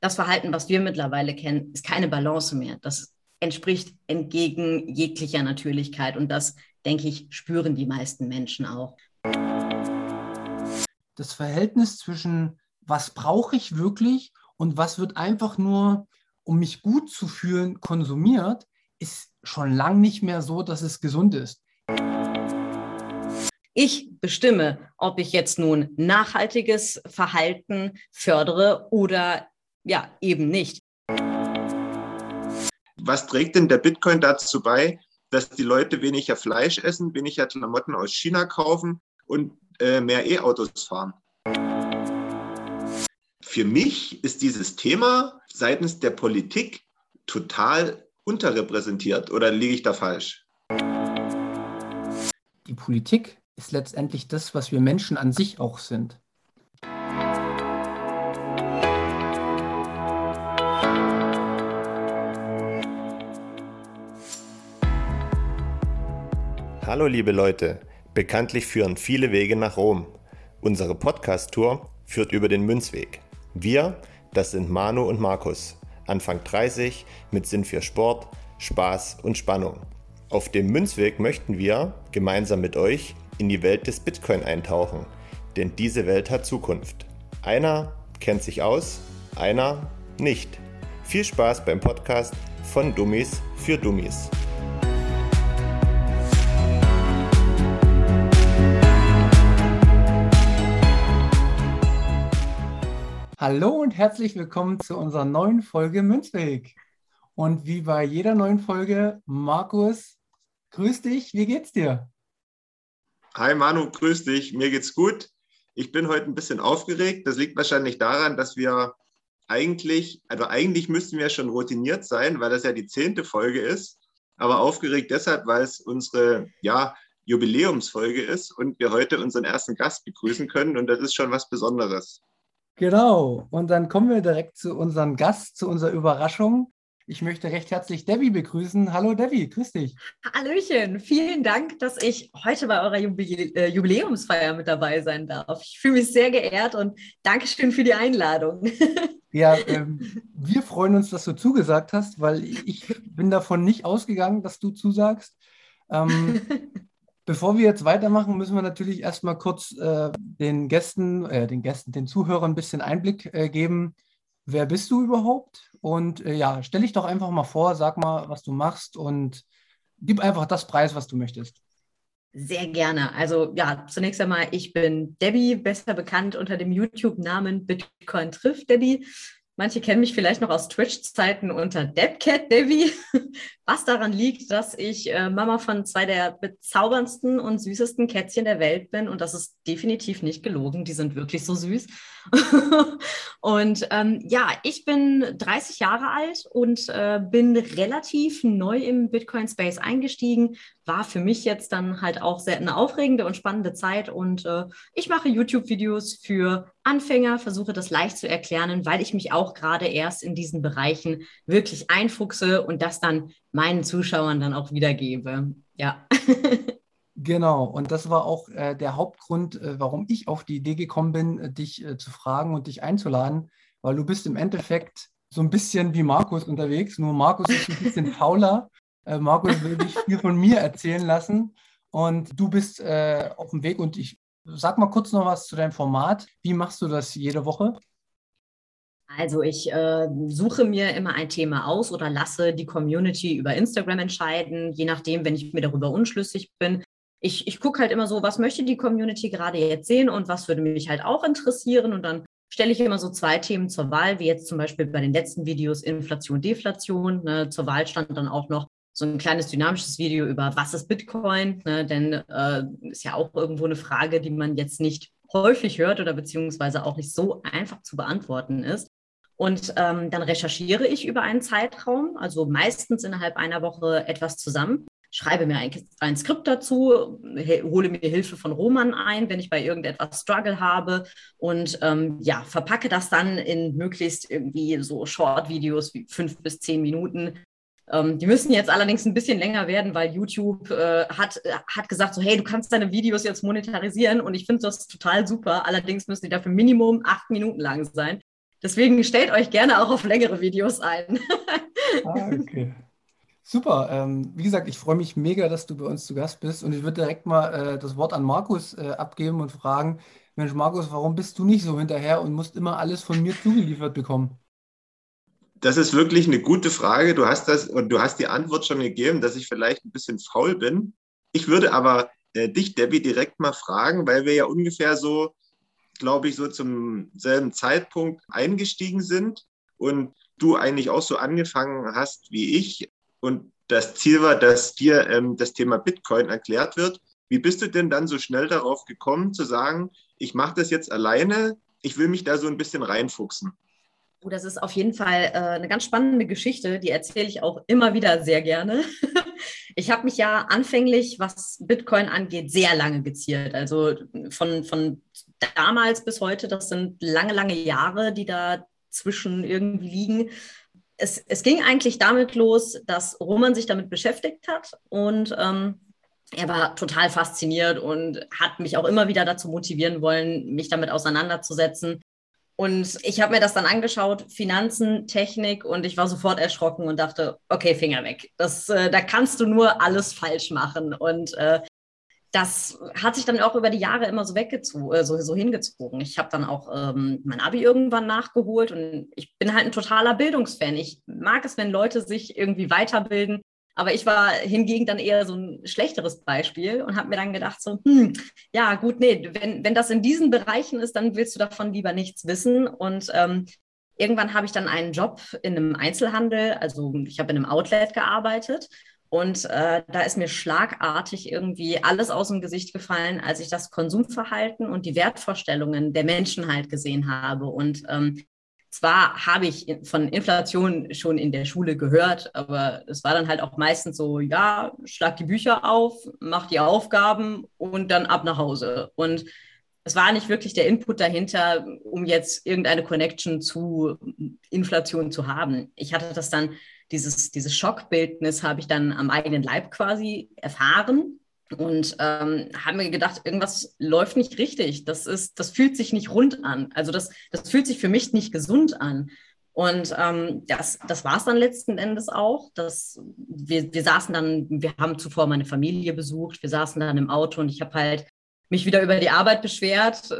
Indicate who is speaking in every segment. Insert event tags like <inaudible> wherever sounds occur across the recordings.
Speaker 1: das Verhalten, was wir mittlerweile kennen, ist keine Balance mehr. Das entspricht entgegen jeglicher Natürlichkeit und das, denke ich, spüren die meisten Menschen auch.
Speaker 2: Das Verhältnis zwischen, was brauche ich wirklich und was wird einfach nur, um mich gut zu fühlen, konsumiert, ist schon lang nicht mehr so, dass es gesund ist.
Speaker 1: Ich bestimme, ob ich jetzt nun nachhaltiges Verhalten fördere oder ja, eben nicht.
Speaker 3: Was trägt denn der Bitcoin dazu bei, dass die Leute weniger Fleisch essen, weniger Klamotten aus China kaufen und äh, mehr E-Autos fahren? Für mich ist dieses Thema seitens der Politik total unterrepräsentiert oder liege ich da falsch?
Speaker 2: Die Politik ist letztendlich das, was wir Menschen an sich auch sind.
Speaker 3: Hallo liebe Leute, bekanntlich führen viele Wege nach Rom. Unsere Podcast-Tour führt über den Münzweg. Wir, das sind Manu und Markus, Anfang 30, mit Sinn für Sport, Spaß und Spannung. Auf dem Münzweg möchten wir gemeinsam mit euch in die Welt des Bitcoin eintauchen, denn diese Welt hat Zukunft. Einer kennt sich aus, einer nicht. Viel Spaß beim Podcast von Dummies für Dummies.
Speaker 2: Hallo und herzlich willkommen zu unserer neuen Folge Münzweg. Und wie bei jeder neuen Folge, Markus, grüß dich, wie geht's dir?
Speaker 3: Hi Manu, grüß dich. Mir geht's gut. Ich bin heute ein bisschen aufgeregt. Das liegt wahrscheinlich daran, dass wir eigentlich, also eigentlich müssten wir schon routiniert sein, weil das ja die zehnte Folge ist. Aber aufgeregt deshalb, weil es unsere ja, Jubiläumsfolge ist und wir heute unseren ersten Gast begrüßen können. Und das ist schon was Besonderes.
Speaker 2: Genau. Und dann kommen wir direkt zu unserem Gast, zu unserer Überraschung. Ich möchte recht herzlich Debbie begrüßen. Hallo Debbie, grüß dich.
Speaker 1: Hallöchen, vielen Dank, dass ich heute bei eurer äh, Jubiläumsfeier mit dabei sein darf. Ich fühle mich sehr geehrt und Dankeschön für die Einladung. <laughs>
Speaker 2: Ja, ähm, wir freuen uns, dass du zugesagt hast, weil ich bin davon nicht ausgegangen, dass du zusagst. Ähm, <laughs> bevor wir jetzt weitermachen, müssen wir natürlich erstmal kurz äh, den Gästen, äh, den Gästen, den Zuhörern ein bisschen Einblick äh, geben. Wer bist du überhaupt? Und äh, ja, stell dich doch einfach mal vor, sag mal, was du machst und gib einfach das Preis, was du möchtest.
Speaker 1: Sehr gerne. Also ja, zunächst einmal, ich bin Debbie, besser bekannt unter dem YouTube-Namen Bitcoin trifft Debbie. Manche kennen mich vielleicht noch aus Twitch-Zeiten unter Debcat Debbie, <laughs> was daran liegt, dass ich äh, Mama von zwei der bezauberndsten und süßesten Kätzchen der Welt bin. Und das ist definitiv nicht gelogen. Die sind wirklich so süß. <laughs> und ähm, ja, ich bin 30 Jahre alt und äh, bin relativ neu im Bitcoin-Space eingestiegen. War für mich jetzt dann halt auch sehr eine aufregende und spannende Zeit. Und äh, ich mache YouTube-Videos für Anfänger, versuche das leicht zu erklären, weil ich mich auch gerade erst in diesen Bereichen wirklich einfuchse und das dann meinen Zuschauern dann auch wiedergebe. Ja. <laughs>
Speaker 2: Genau, und das war auch äh, der Hauptgrund, äh, warum ich auf die Idee gekommen bin, äh, dich äh, zu fragen und dich einzuladen, weil du bist im Endeffekt so ein bisschen wie Markus unterwegs, nur Markus ist ein bisschen <laughs> fauler. Äh, Markus will dich viel von mir erzählen lassen und du bist äh, auf dem Weg und ich sag mal kurz noch was zu deinem Format. Wie machst du das jede Woche?
Speaker 1: Also ich äh, suche mir immer ein Thema aus oder lasse die Community über Instagram entscheiden, je nachdem, wenn ich mir darüber unschlüssig bin, ich, ich gucke halt immer so, was möchte die Community gerade jetzt sehen und was würde mich halt auch interessieren. Und dann stelle ich immer so zwei Themen zur Wahl, wie jetzt zum Beispiel bei den letzten Videos Inflation, Deflation. Ne? Zur Wahl stand dann auch noch so ein kleines dynamisches Video über was ist Bitcoin, ne? denn äh, ist ja auch irgendwo eine Frage, die man jetzt nicht häufig hört oder beziehungsweise auch nicht so einfach zu beantworten ist. Und ähm, dann recherchiere ich über einen Zeitraum, also meistens innerhalb einer Woche etwas zusammen schreibe mir ein, ein Skript dazu, hole mir Hilfe von Roman ein, wenn ich bei irgendetwas Struggle habe und ähm, ja, verpacke das dann in möglichst irgendwie so Short-Videos wie fünf bis zehn Minuten. Ähm, die müssen jetzt allerdings ein bisschen länger werden, weil YouTube äh, hat, hat gesagt, so hey, du kannst deine Videos jetzt monetarisieren und ich finde das total super. Allerdings müssen die dafür Minimum acht Minuten lang sein. Deswegen stellt euch gerne auch auf längere Videos ein.
Speaker 2: ah, okay. Super. Ähm, wie gesagt, ich freue mich mega, dass du bei uns zu Gast bist. Und ich würde direkt mal äh, das Wort an Markus äh, abgeben und fragen, Mensch, Markus, warum bist du nicht so hinterher und musst immer alles von mir zugeliefert bekommen?
Speaker 3: Das ist wirklich eine gute Frage. Du hast das und du hast die Antwort schon gegeben, dass ich vielleicht ein bisschen faul bin. Ich würde aber äh, dich, Debbie, direkt mal fragen, weil wir ja ungefähr so, glaube ich, so zum selben Zeitpunkt eingestiegen sind und du eigentlich auch so angefangen hast wie ich. Und das Ziel war, dass dir ähm, das Thema Bitcoin erklärt wird. Wie bist du denn dann so schnell darauf gekommen, zu sagen, ich mache das jetzt alleine, ich will mich da so ein bisschen reinfuchsen?
Speaker 1: Das ist auf jeden Fall äh, eine ganz spannende Geschichte, die erzähle ich auch immer wieder sehr gerne. <laughs> ich habe mich ja anfänglich, was Bitcoin angeht, sehr lange geziert. Also von, von damals bis heute, das sind lange, lange Jahre, die dazwischen irgendwie liegen. Es, es ging eigentlich damit los, dass Roman sich damit beschäftigt hat und ähm, er war total fasziniert und hat mich auch immer wieder dazu motivieren wollen, mich damit auseinanderzusetzen. Und ich habe mir das dann angeschaut, Finanzen, Technik, und ich war sofort erschrocken und dachte, okay, Finger weg. Das, äh, da kannst du nur alles falsch machen. Und äh, das hat sich dann auch über die Jahre immer so weggezogen, äh, so, so hingezogen. Ich habe dann auch ähm, mein Abi irgendwann nachgeholt und ich bin halt ein totaler Bildungsfan. Ich mag es, wenn Leute sich irgendwie weiterbilden aber ich war hingegen dann eher so ein schlechteres Beispiel und habe mir dann gedacht, so, hm, ja, gut, nee, wenn, wenn das in diesen Bereichen ist, dann willst du davon lieber nichts wissen. Und ähm, irgendwann habe ich dann einen Job in einem Einzelhandel, also ich habe in einem Outlet gearbeitet. Und äh, da ist mir schlagartig irgendwie alles aus dem Gesicht gefallen, als ich das Konsumverhalten und die Wertvorstellungen der Menschen halt gesehen habe. Und ähm, zwar habe ich von Inflation schon in der Schule gehört, aber es war dann halt auch meistens so, ja, schlag die Bücher auf, mach die Aufgaben und dann ab nach Hause. Und es war nicht wirklich der Input dahinter, um jetzt irgendeine Connection zu Inflation zu haben. Ich hatte das dann, dieses, dieses Schockbildnis habe ich dann am eigenen Leib quasi erfahren und ähm, haben mir gedacht, irgendwas läuft nicht richtig. Das ist, das fühlt sich nicht rund an. Also das, das fühlt sich für mich nicht gesund an. Und ähm, das, das war es dann letzten Endes auch. Dass wir, wir saßen dann, wir haben zuvor meine Familie besucht, wir saßen dann im Auto und ich habe halt mich wieder über die Arbeit beschwert,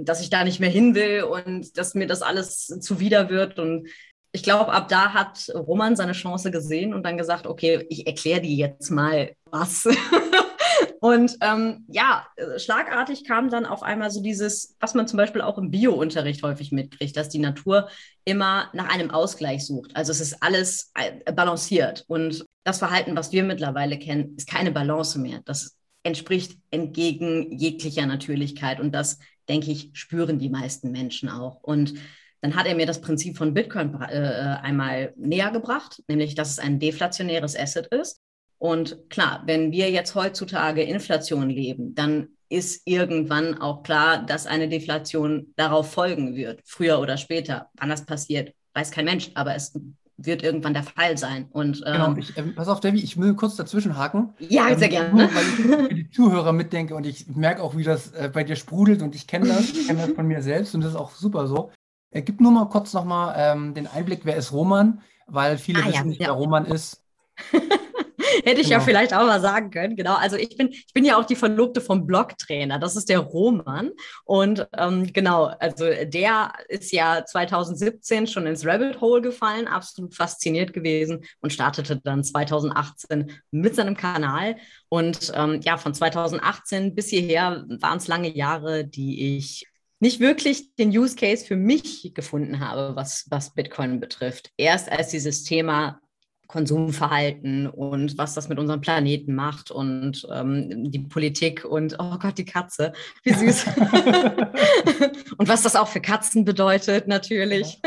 Speaker 1: dass ich da nicht mehr hin will und dass mir das alles zuwider wird. Und ich glaube, ab da hat Roman seine Chance gesehen und dann gesagt, okay, ich erkläre dir jetzt mal was. <laughs> Und ähm, ja, schlagartig kam dann auf einmal so dieses, was man zum Beispiel auch im Bio-Unterricht häufig mitkriegt, dass die Natur immer nach einem Ausgleich sucht. Also es ist alles äh, balanciert. Und das Verhalten, was wir mittlerweile kennen, ist keine Balance mehr. Das entspricht entgegen jeglicher Natürlichkeit. Und das, denke ich, spüren die meisten Menschen auch. Und dann hat er mir das Prinzip von Bitcoin äh, einmal näher gebracht, nämlich dass es ein deflationäres Asset ist und klar, wenn wir jetzt heutzutage Inflation leben, dann ist irgendwann auch klar, dass eine Deflation darauf folgen wird, früher oder später. Wann das passiert, weiß kein Mensch, aber es wird irgendwann der Fall sein. Und,
Speaker 2: ähm, genau, ich, äh, pass auf, Debbie, ich will kurz dazwischen haken.
Speaker 1: Ja, ähm, sehr gerne. Nur, weil
Speaker 2: ich für die Zuhörer mitdenke und ich merke auch, wie das äh, bei dir sprudelt und ich kenne das, ich kenne das von mir selbst und das ist auch super so. Äh, gib nur mal kurz nochmal ähm, den Einblick, wer ist Roman, weil viele ah, wissen ja, nicht, ja. wer Roman ist. <laughs> <laughs>
Speaker 1: Hätte ich genau. ja vielleicht auch mal sagen können. Genau. Also ich bin, ich bin ja auch die Verlobte vom Blogtrainer. Das ist der Roman. Und ähm, genau, also der ist ja 2017 schon ins Rabbit Hole gefallen, absolut fasziniert gewesen und startete dann 2018 mit seinem Kanal. Und ähm, ja, von 2018 bis hierher waren es lange Jahre, die ich nicht wirklich den Use Case für mich gefunden habe, was, was Bitcoin betrifft. Erst als dieses Thema Konsumverhalten und was das mit unserem Planeten macht und ähm, die Politik und oh Gott, die Katze, wie süß. <laughs> und was das auch für Katzen bedeutet, natürlich.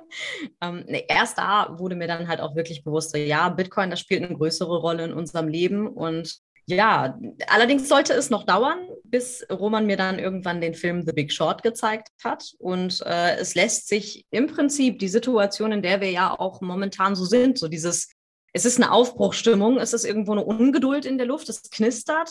Speaker 1: <laughs> ähm, nee, erst da wurde mir dann halt auch wirklich bewusst, ja, Bitcoin, das spielt eine größere Rolle in unserem Leben und ja, allerdings sollte es noch dauern, bis Roman mir dann irgendwann den Film The Big Short gezeigt hat. Und äh, es lässt sich im Prinzip die Situation, in der wir ja auch momentan so sind, so dieses es ist eine Aufbruchstimmung, es ist irgendwo eine Ungeduld in der Luft, es knistert.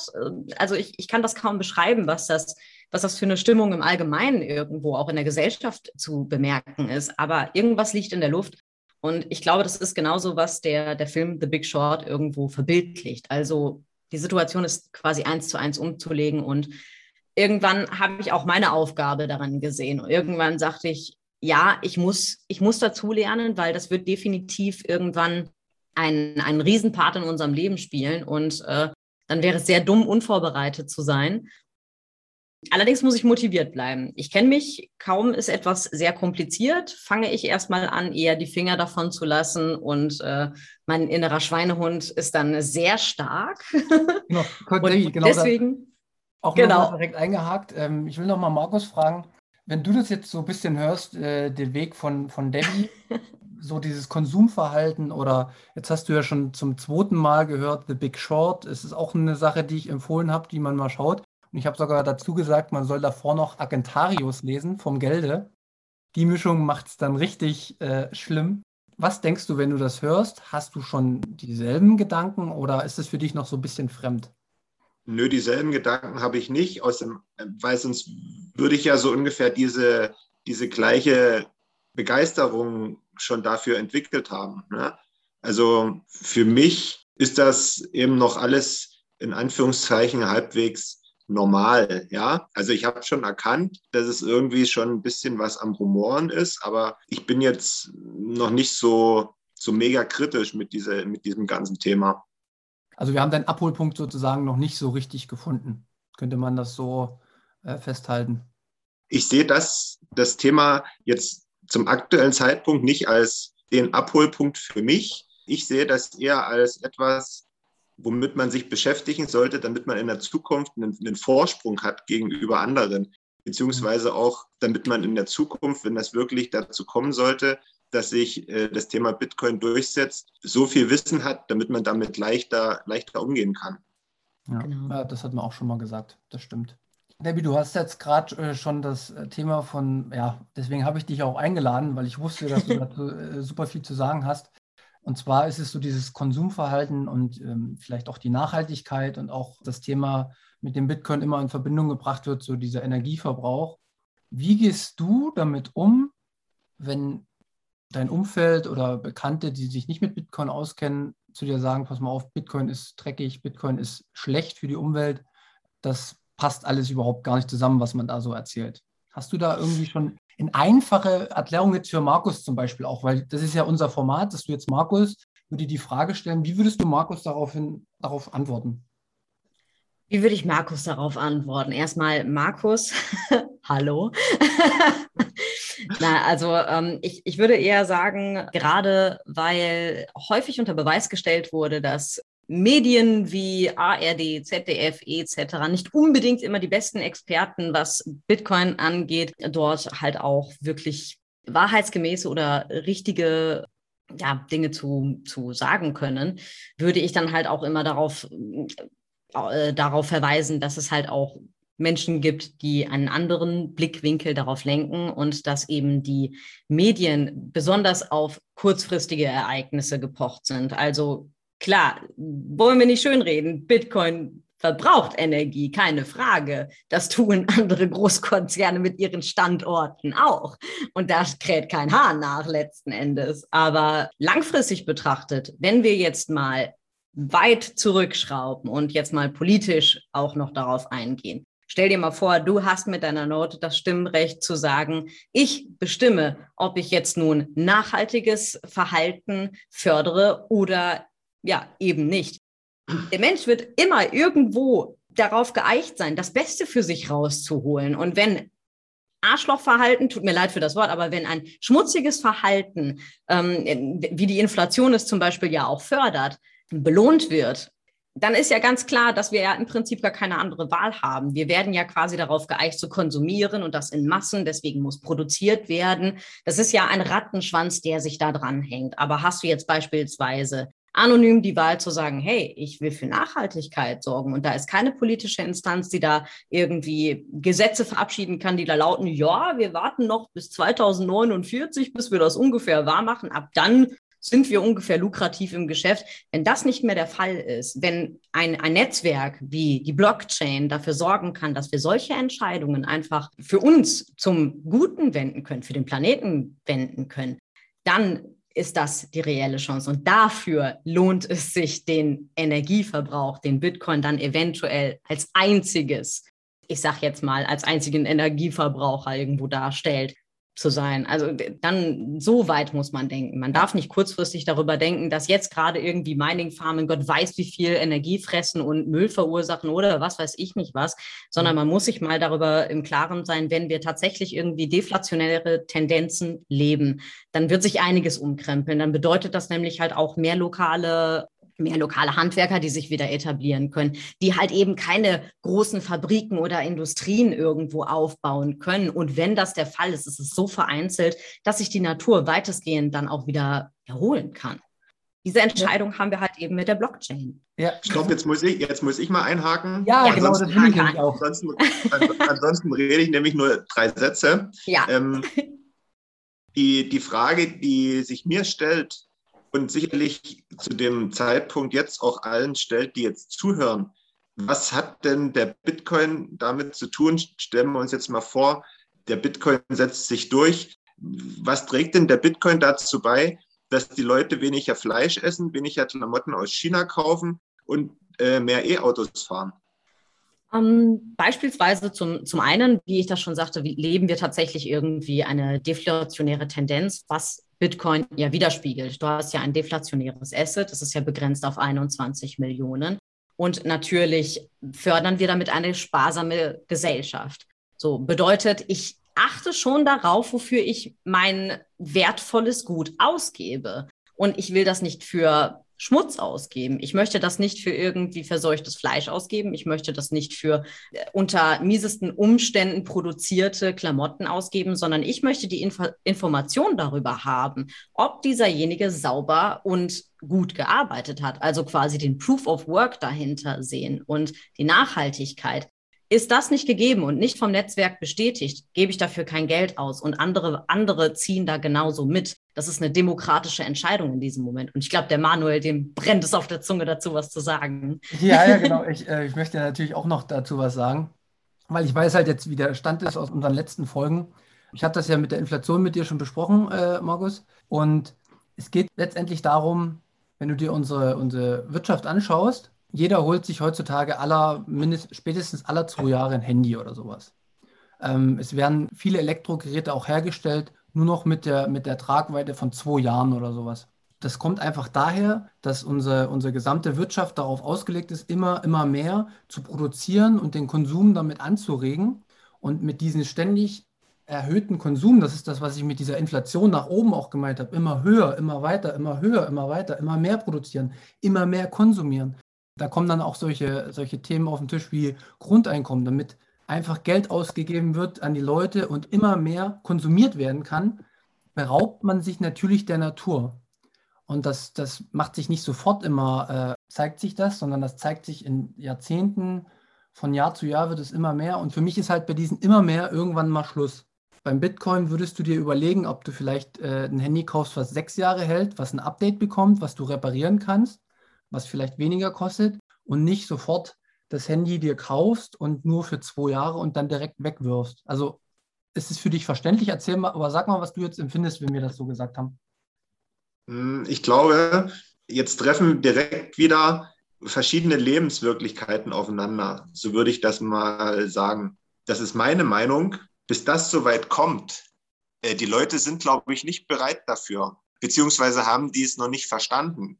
Speaker 1: Also ich, ich kann das kaum beschreiben, was das, was das für eine Stimmung im Allgemeinen irgendwo auch in der Gesellschaft zu bemerken ist. Aber irgendwas liegt in der Luft. Und ich glaube, das ist genauso, was der, der Film The Big Short irgendwo verbildlicht. Also die Situation ist quasi eins zu eins umzulegen. Und irgendwann habe ich auch meine Aufgabe daran gesehen. Irgendwann sagte ich, ja, ich muss, ich muss dazulernen, weil das wird definitiv irgendwann einen, einen Riesenpart in unserem Leben spielen und äh, dann wäre es sehr dumm, unvorbereitet zu sein. Allerdings muss ich motiviert bleiben. Ich kenne mich, kaum ist etwas sehr kompliziert, fange ich erstmal an, eher die Finger davon zu lassen und äh, mein innerer Schweinehund ist dann sehr stark. <laughs>
Speaker 2: Genau, und genau deswegen. Auch genau. direkt eingehakt. Ähm, ich will noch mal Markus fragen, wenn du das jetzt so ein bisschen hörst, äh, den Weg von, von Debbie, <laughs> so dieses Konsumverhalten oder jetzt hast du ja schon zum zweiten Mal gehört, The Big Short. Es ist auch eine Sache, die ich empfohlen habe, die man mal schaut. Und ich habe sogar dazu gesagt, man soll davor noch Agentarius lesen vom Gelde. Die Mischung macht es dann richtig äh, schlimm. Was denkst du, wenn du das hörst? Hast du schon dieselben Gedanken oder ist es für dich noch so ein bisschen fremd?
Speaker 3: Nö, dieselben Gedanken habe ich nicht, aus dem, weil sonst würde ich ja so ungefähr diese, diese gleiche Begeisterung schon dafür entwickelt haben. Ne? Also für mich ist das eben noch alles in Anführungszeichen halbwegs normal. Ja, also ich habe schon erkannt, dass es irgendwie schon ein bisschen was am Rumoren ist, aber ich bin jetzt noch nicht so, so mega kritisch mit, dieser, mit diesem ganzen Thema.
Speaker 2: Also wir haben deinen Abholpunkt sozusagen noch nicht so richtig gefunden. Könnte man das so äh, festhalten?
Speaker 3: Ich sehe das, das Thema jetzt zum aktuellen Zeitpunkt nicht als den Abholpunkt für mich. Ich sehe das eher als etwas, womit man sich beschäftigen sollte, damit man in der Zukunft einen, einen Vorsprung hat gegenüber anderen. Beziehungsweise auch, damit man in der Zukunft, wenn das wirklich dazu kommen sollte, dass sich äh, das Thema Bitcoin durchsetzt, so viel Wissen hat, damit man damit leichter, leichter umgehen kann.
Speaker 2: Ja, genau. ja das hat man auch schon mal gesagt. Das stimmt. Debbie, du hast jetzt gerade äh, schon das äh, Thema von, ja, deswegen habe ich dich auch eingeladen, weil ich wusste, dass du <laughs> dazu äh, super viel zu sagen hast. Und zwar ist es so dieses Konsumverhalten und ähm, vielleicht auch die Nachhaltigkeit und auch das Thema, mit dem Bitcoin immer in Verbindung gebracht wird, so dieser Energieverbrauch. Wie gehst du damit um, wenn dein Umfeld oder Bekannte, die sich nicht mit Bitcoin auskennen, zu dir sagen, pass mal auf, Bitcoin ist dreckig, Bitcoin ist schlecht für die Umwelt. Das passt alles überhaupt gar nicht zusammen, was man da so erzählt. Hast du da irgendwie schon in einfache Erklärung jetzt für Markus zum Beispiel auch, weil das ist ja unser Format, dass du jetzt Markus, würde die Frage stellen, wie würdest du Markus daraufhin, darauf antworten?
Speaker 1: Wie würde ich Markus darauf antworten? Erstmal Markus, <laughs> hallo. <laughs> Na, also ähm, ich, ich würde eher sagen, gerade weil häufig unter Beweis gestellt wurde, dass Medien wie ARD, ZDF etc. nicht unbedingt immer die besten Experten, was Bitcoin angeht, dort halt auch wirklich wahrheitsgemäße oder richtige ja, Dinge zu, zu sagen können, würde ich dann halt auch immer darauf, äh, darauf verweisen, dass es halt auch Menschen gibt, die einen anderen Blickwinkel darauf lenken und dass eben die Medien besonders auf kurzfristige Ereignisse gepocht sind. Also Klar, wollen wir nicht schönreden. Bitcoin verbraucht Energie, keine Frage. Das tun andere Großkonzerne mit ihren Standorten auch. Und da kräht kein Haar nach letzten Endes. Aber langfristig betrachtet, wenn wir jetzt mal weit zurückschrauben und jetzt mal politisch auch noch darauf eingehen. Stell dir mal vor, du hast mit deiner Note das Stimmrecht zu sagen, ich bestimme, ob ich jetzt nun nachhaltiges Verhalten fördere oder ja, eben nicht. Der Mensch wird immer irgendwo darauf geeicht sein, das Beste für sich rauszuholen. Und wenn Arschlochverhalten, tut mir leid für das Wort, aber wenn ein schmutziges Verhalten, ähm, wie die Inflation es zum Beispiel ja auch fördert, belohnt wird, dann ist ja ganz klar, dass wir ja im Prinzip gar keine andere Wahl haben. Wir werden ja quasi darauf geeicht zu konsumieren und das in Massen, deswegen muss produziert werden. Das ist ja ein Rattenschwanz, der sich da dran hängt. Aber hast du jetzt beispielsweise anonym die Wahl zu sagen, hey, ich will für Nachhaltigkeit sorgen. Und da ist keine politische Instanz, die da irgendwie Gesetze verabschieden kann, die da lauten, ja, wir warten noch bis 2049, bis wir das ungefähr wahr machen. Ab dann sind wir ungefähr lukrativ im Geschäft. Wenn das nicht mehr der Fall ist, wenn ein, ein Netzwerk wie die Blockchain dafür sorgen kann, dass wir solche Entscheidungen einfach für uns zum Guten wenden können, für den Planeten wenden können, dann ist das die reelle Chance. Und dafür lohnt es sich, den Energieverbrauch, den Bitcoin dann eventuell als einziges, ich sage jetzt mal, als einzigen Energieverbraucher irgendwo darstellt, zu sein. Also dann so weit muss man denken. Man darf nicht kurzfristig darüber denken, dass jetzt gerade irgendwie Mining-Farmen Gott weiß, wie viel Energie fressen und Müll verursachen oder was weiß ich nicht was, sondern man muss sich mal darüber im Klaren sein, wenn wir tatsächlich irgendwie deflationäre Tendenzen leben, dann wird sich einiges umkrempeln. Dann bedeutet das nämlich halt auch mehr lokale mehr lokale Handwerker, die sich wieder etablieren können, die halt eben keine großen Fabriken oder Industrien irgendwo aufbauen können. Und wenn das der Fall ist, ist es so vereinzelt, dass sich die Natur weitestgehend dann auch wieder erholen kann. Diese Entscheidung haben wir halt eben mit der Blockchain.
Speaker 3: Ja. Stopp, jetzt muss ich, jetzt muss ich mal einhaken.
Speaker 2: Ja, ja genau, das will ich auch.
Speaker 3: Ansonsten, ansonsten rede ich nämlich nur drei Sätze.
Speaker 1: Ja.
Speaker 3: Ähm, die, die Frage, die sich mir stellt, und sicherlich zu dem Zeitpunkt jetzt auch allen stellt, die jetzt zuhören. Was hat denn der Bitcoin damit zu tun? Stellen wir uns jetzt mal vor, der Bitcoin setzt sich durch. Was trägt denn der Bitcoin dazu bei, dass die Leute weniger Fleisch essen, weniger Klamotten aus China kaufen und äh, mehr E-Autos fahren?
Speaker 1: Ähm, beispielsweise zum, zum einen, wie ich das schon sagte, leben wir tatsächlich irgendwie eine deflationäre Tendenz, was Bitcoin ja widerspiegelt. Du hast ja ein deflationäres Asset, das ist ja begrenzt auf 21 Millionen. Und natürlich fördern wir damit eine sparsame Gesellschaft. So bedeutet, ich achte schon darauf, wofür ich mein wertvolles Gut ausgebe. Und ich will das nicht für Schmutz ausgeben. Ich möchte das nicht für irgendwie verseuchtes Fleisch ausgeben. Ich möchte das nicht für äh, unter miesesten Umständen produzierte Klamotten ausgeben, sondern ich möchte die Info Information darüber haben, ob dieserjenige sauber und gut gearbeitet hat. Also quasi den Proof of Work dahinter sehen und die Nachhaltigkeit. Ist das nicht gegeben und nicht vom Netzwerk bestätigt, gebe ich dafür kein Geld aus und andere, andere ziehen da genauso mit. Das ist eine demokratische Entscheidung in diesem Moment. Und ich glaube, der Manuel, dem brennt es auf der Zunge dazu, was zu sagen.
Speaker 2: Ja, ja, <laughs> genau. Ich, äh, ich möchte natürlich auch noch dazu was sagen, weil ich weiß halt jetzt, wie der Stand ist aus unseren letzten Folgen. Ich hatte das ja mit der Inflation mit dir schon besprochen, äh, Markus. Und es geht letztendlich darum, wenn du dir unsere, unsere Wirtschaft anschaust, jeder holt sich heutzutage aller, mindest, spätestens aller zwei Jahre ein Handy oder sowas. Ähm, es werden viele Elektrogeräte auch hergestellt, nur noch mit der, mit der Tragweite von zwei Jahren oder sowas. Das kommt einfach daher, dass unsere, unsere gesamte Wirtschaft darauf ausgelegt ist, immer, immer mehr zu produzieren und den Konsum damit anzuregen. Und mit diesem ständig erhöhten Konsum, das ist das, was ich mit dieser Inflation nach oben auch gemeint habe, immer höher, immer weiter, immer höher, immer weiter, immer mehr produzieren, immer mehr konsumieren da kommen dann auch solche, solche Themen auf den Tisch wie Grundeinkommen, damit einfach Geld ausgegeben wird an die Leute und immer mehr konsumiert werden kann, beraubt man sich natürlich der Natur. Und das, das macht sich nicht sofort immer, äh, zeigt sich das, sondern das zeigt sich in Jahrzehnten. Von Jahr zu Jahr wird es immer mehr. Und für mich ist halt bei diesen immer mehr irgendwann mal Schluss. Beim Bitcoin würdest du dir überlegen, ob du vielleicht äh, ein Handy kaufst, was sechs Jahre hält, was ein Update bekommt, was du reparieren kannst was vielleicht weniger kostet und nicht sofort das Handy dir kaufst und nur für zwei Jahre und dann direkt wegwirfst. Also ist es für dich verständlich? Erzähl mal, aber sag mal, was du jetzt empfindest, wenn wir das so gesagt haben.
Speaker 3: Hm, ich glaube, jetzt treffen direkt wieder verschiedene Lebenswirklichkeiten aufeinander. So würde ich das mal sagen. Das ist meine Meinung. Bis das soweit kommt, äh, die Leute sind, glaube ich, nicht bereit dafür, beziehungsweise haben die es noch nicht verstanden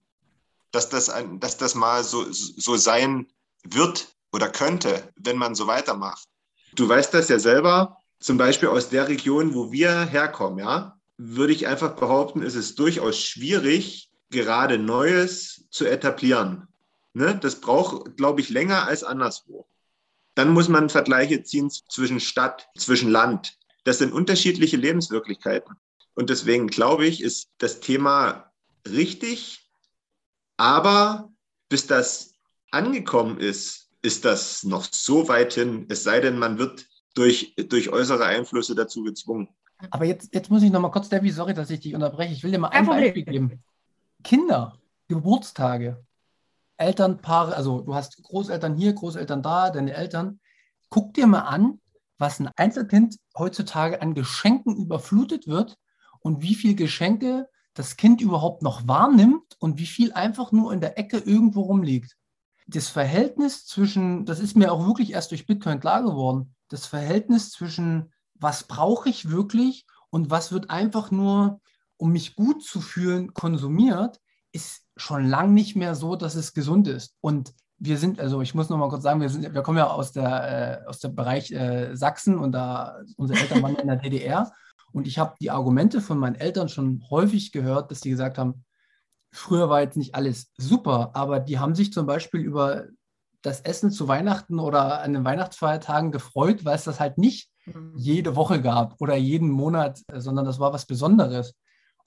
Speaker 3: dass das, ein, dass das mal so, so sein wird oder könnte, wenn man so weitermacht. Du weißt das ja selber, zum Beispiel aus der Region, wo wir herkommen, ja, würde ich einfach behaupten, ist es durchaus schwierig, gerade Neues zu etablieren. Ne? Das braucht, glaube ich, länger als anderswo. Dann muss man Vergleiche ziehen zwischen Stadt, zwischen Land. Das sind unterschiedliche Lebenswirklichkeiten. Und deswegen glaube ich, ist das Thema richtig, aber bis das angekommen ist, ist das noch so weit hin, es sei denn, man wird durch, durch äußere Einflüsse dazu gezwungen.
Speaker 2: Aber jetzt, jetzt muss ich noch mal kurz, Debbie, sorry, dass ich dich unterbreche. Ich will dir mal ein Beispiel geben. Kinder, Geburtstage, Elternpaare, also du hast Großeltern hier, Großeltern da, deine Eltern. Guck dir mal an, was ein Einzelkind heutzutage an Geschenken überflutet wird und wie viel Geschenke das Kind überhaupt noch wahrnimmt und wie viel einfach nur in der Ecke irgendwo rumliegt. Das Verhältnis zwischen, das ist mir auch wirklich erst durch Bitcoin klar geworden, das Verhältnis zwischen, was brauche ich wirklich und was wird einfach nur, um mich gut zu fühlen, konsumiert, ist schon lang nicht mehr so, dass es gesund ist. Und wir sind, also ich muss noch mal kurz sagen, wir, sind, wir kommen ja aus der, äh, aus dem Bereich äh, Sachsen und da unsere Eltern waren in der DDR. Und ich habe die Argumente von meinen Eltern schon häufig gehört, dass die gesagt haben, früher war jetzt nicht alles super, aber die haben sich zum Beispiel über das Essen zu Weihnachten oder an den Weihnachtsfeiertagen gefreut, weil es das halt nicht mhm. jede Woche gab oder jeden Monat, sondern das war was Besonderes.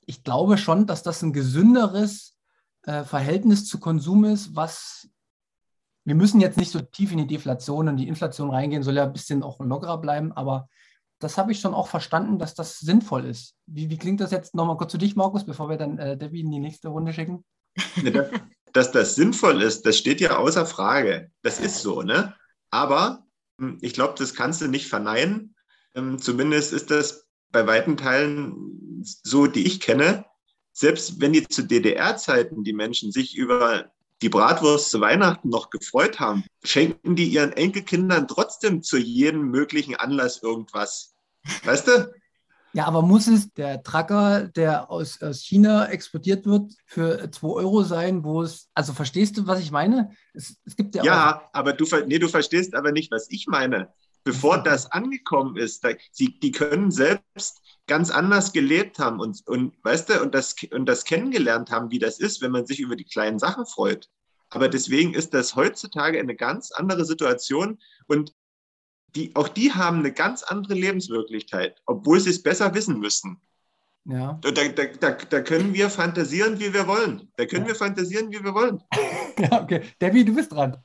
Speaker 2: Ich glaube schon, dass das ein gesünderes äh, Verhältnis zu Konsum ist, was wir müssen jetzt nicht so tief in die Deflation und die Inflation reingehen, soll ja ein bisschen auch lockerer bleiben, aber das habe ich schon auch verstanden, dass das sinnvoll ist. Wie, wie klingt das jetzt nochmal kurz zu dich, Markus, bevor wir dann äh, Debbie in die nächste Runde schicken?
Speaker 3: Dass das sinnvoll ist, das steht ja außer Frage. Das ist so, ne? Aber hm, ich glaube, das kannst du nicht verneinen. Ähm, zumindest ist das bei weiten Teilen so, die ich kenne, selbst wenn die zu DDR-Zeiten die Menschen sich über die Bratwurst zu Weihnachten noch gefreut haben, schenken die ihren Enkelkindern trotzdem zu jedem möglichen Anlass irgendwas. Weißt du?
Speaker 2: Ja, aber muss es der Tracker, der aus, aus China exportiert wird, für 2 Euro sein, wo es, also verstehst du, was ich meine?
Speaker 3: Es, es gibt ja, ja auch, aber du, nee, du verstehst aber nicht, was ich meine. Bevor das angekommen ist, da, sie, die können selbst ganz anders gelebt haben und, und weißt du, und das, und das kennengelernt haben, wie das ist, wenn man sich über die kleinen Sachen freut. Aber deswegen ist das heutzutage eine ganz andere Situation und die, auch die haben eine ganz andere Lebenswirklichkeit, obwohl sie es besser wissen müssen. Ja. Da, da, da, da können wir fantasieren, wie wir wollen. Da können ja. wir fantasieren, wie wir wollen. <laughs>
Speaker 2: ja, okay. Debbie, du bist dran.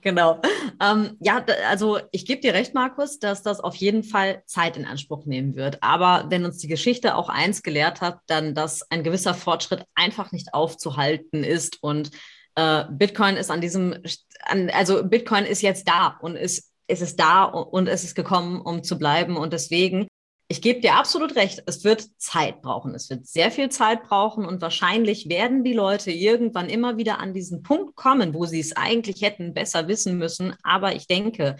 Speaker 1: Genau. Ähm, ja, also ich gebe dir recht, Markus, dass das auf jeden Fall Zeit in Anspruch nehmen wird. Aber wenn uns die Geschichte auch eins gelehrt hat, dann, dass ein gewisser Fortschritt einfach nicht aufzuhalten ist. Und äh, Bitcoin ist an diesem, an, also Bitcoin ist jetzt da und ist, ist es da und es ist gekommen, um zu bleiben. Und deswegen ich gebe dir absolut recht, es wird Zeit brauchen. Es wird sehr viel Zeit brauchen und wahrscheinlich werden die Leute irgendwann immer wieder an diesen Punkt kommen, wo sie es eigentlich hätten besser wissen müssen. Aber ich denke,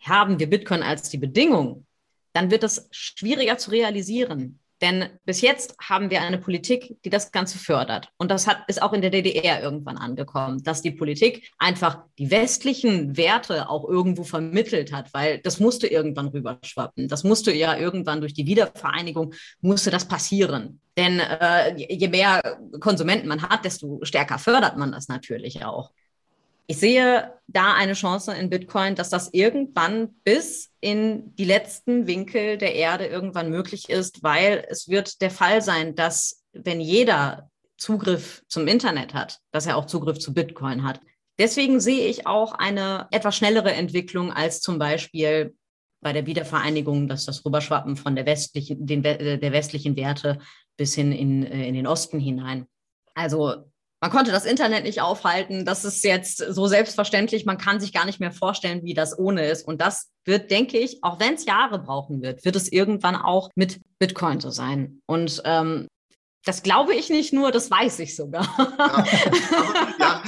Speaker 1: haben wir Bitcoin als die Bedingung, dann wird es schwieriger zu realisieren. Denn bis jetzt haben wir eine Politik, die das Ganze fördert. Und das hat, ist auch in der DDR irgendwann angekommen, dass die Politik einfach die westlichen Werte auch irgendwo vermittelt hat, weil das musste irgendwann rüberschwappen. Das musste ja irgendwann durch die Wiedervereinigung, musste das passieren. Denn äh, je mehr Konsumenten man hat, desto stärker fördert man das natürlich auch. Ich sehe da eine Chance in Bitcoin, dass das irgendwann bis in die letzten Winkel der Erde irgendwann möglich ist, weil es wird der Fall sein, dass wenn jeder Zugriff zum Internet hat, dass er auch Zugriff zu Bitcoin hat. Deswegen sehe ich auch eine etwas schnellere Entwicklung als zum Beispiel bei der Wiedervereinigung, dass das Rüberschwappen von der westlichen, den, der westlichen Werte bis hin in, in den Osten hinein. Also man konnte das Internet nicht aufhalten. Das ist jetzt so selbstverständlich. Man kann sich gar nicht mehr vorstellen, wie das ohne ist. Und das wird, denke ich, auch wenn es Jahre brauchen wird, wird es irgendwann auch mit Bitcoin so sein. Und ähm, das glaube ich nicht nur, das weiß ich sogar. Ja,
Speaker 3: aber, ja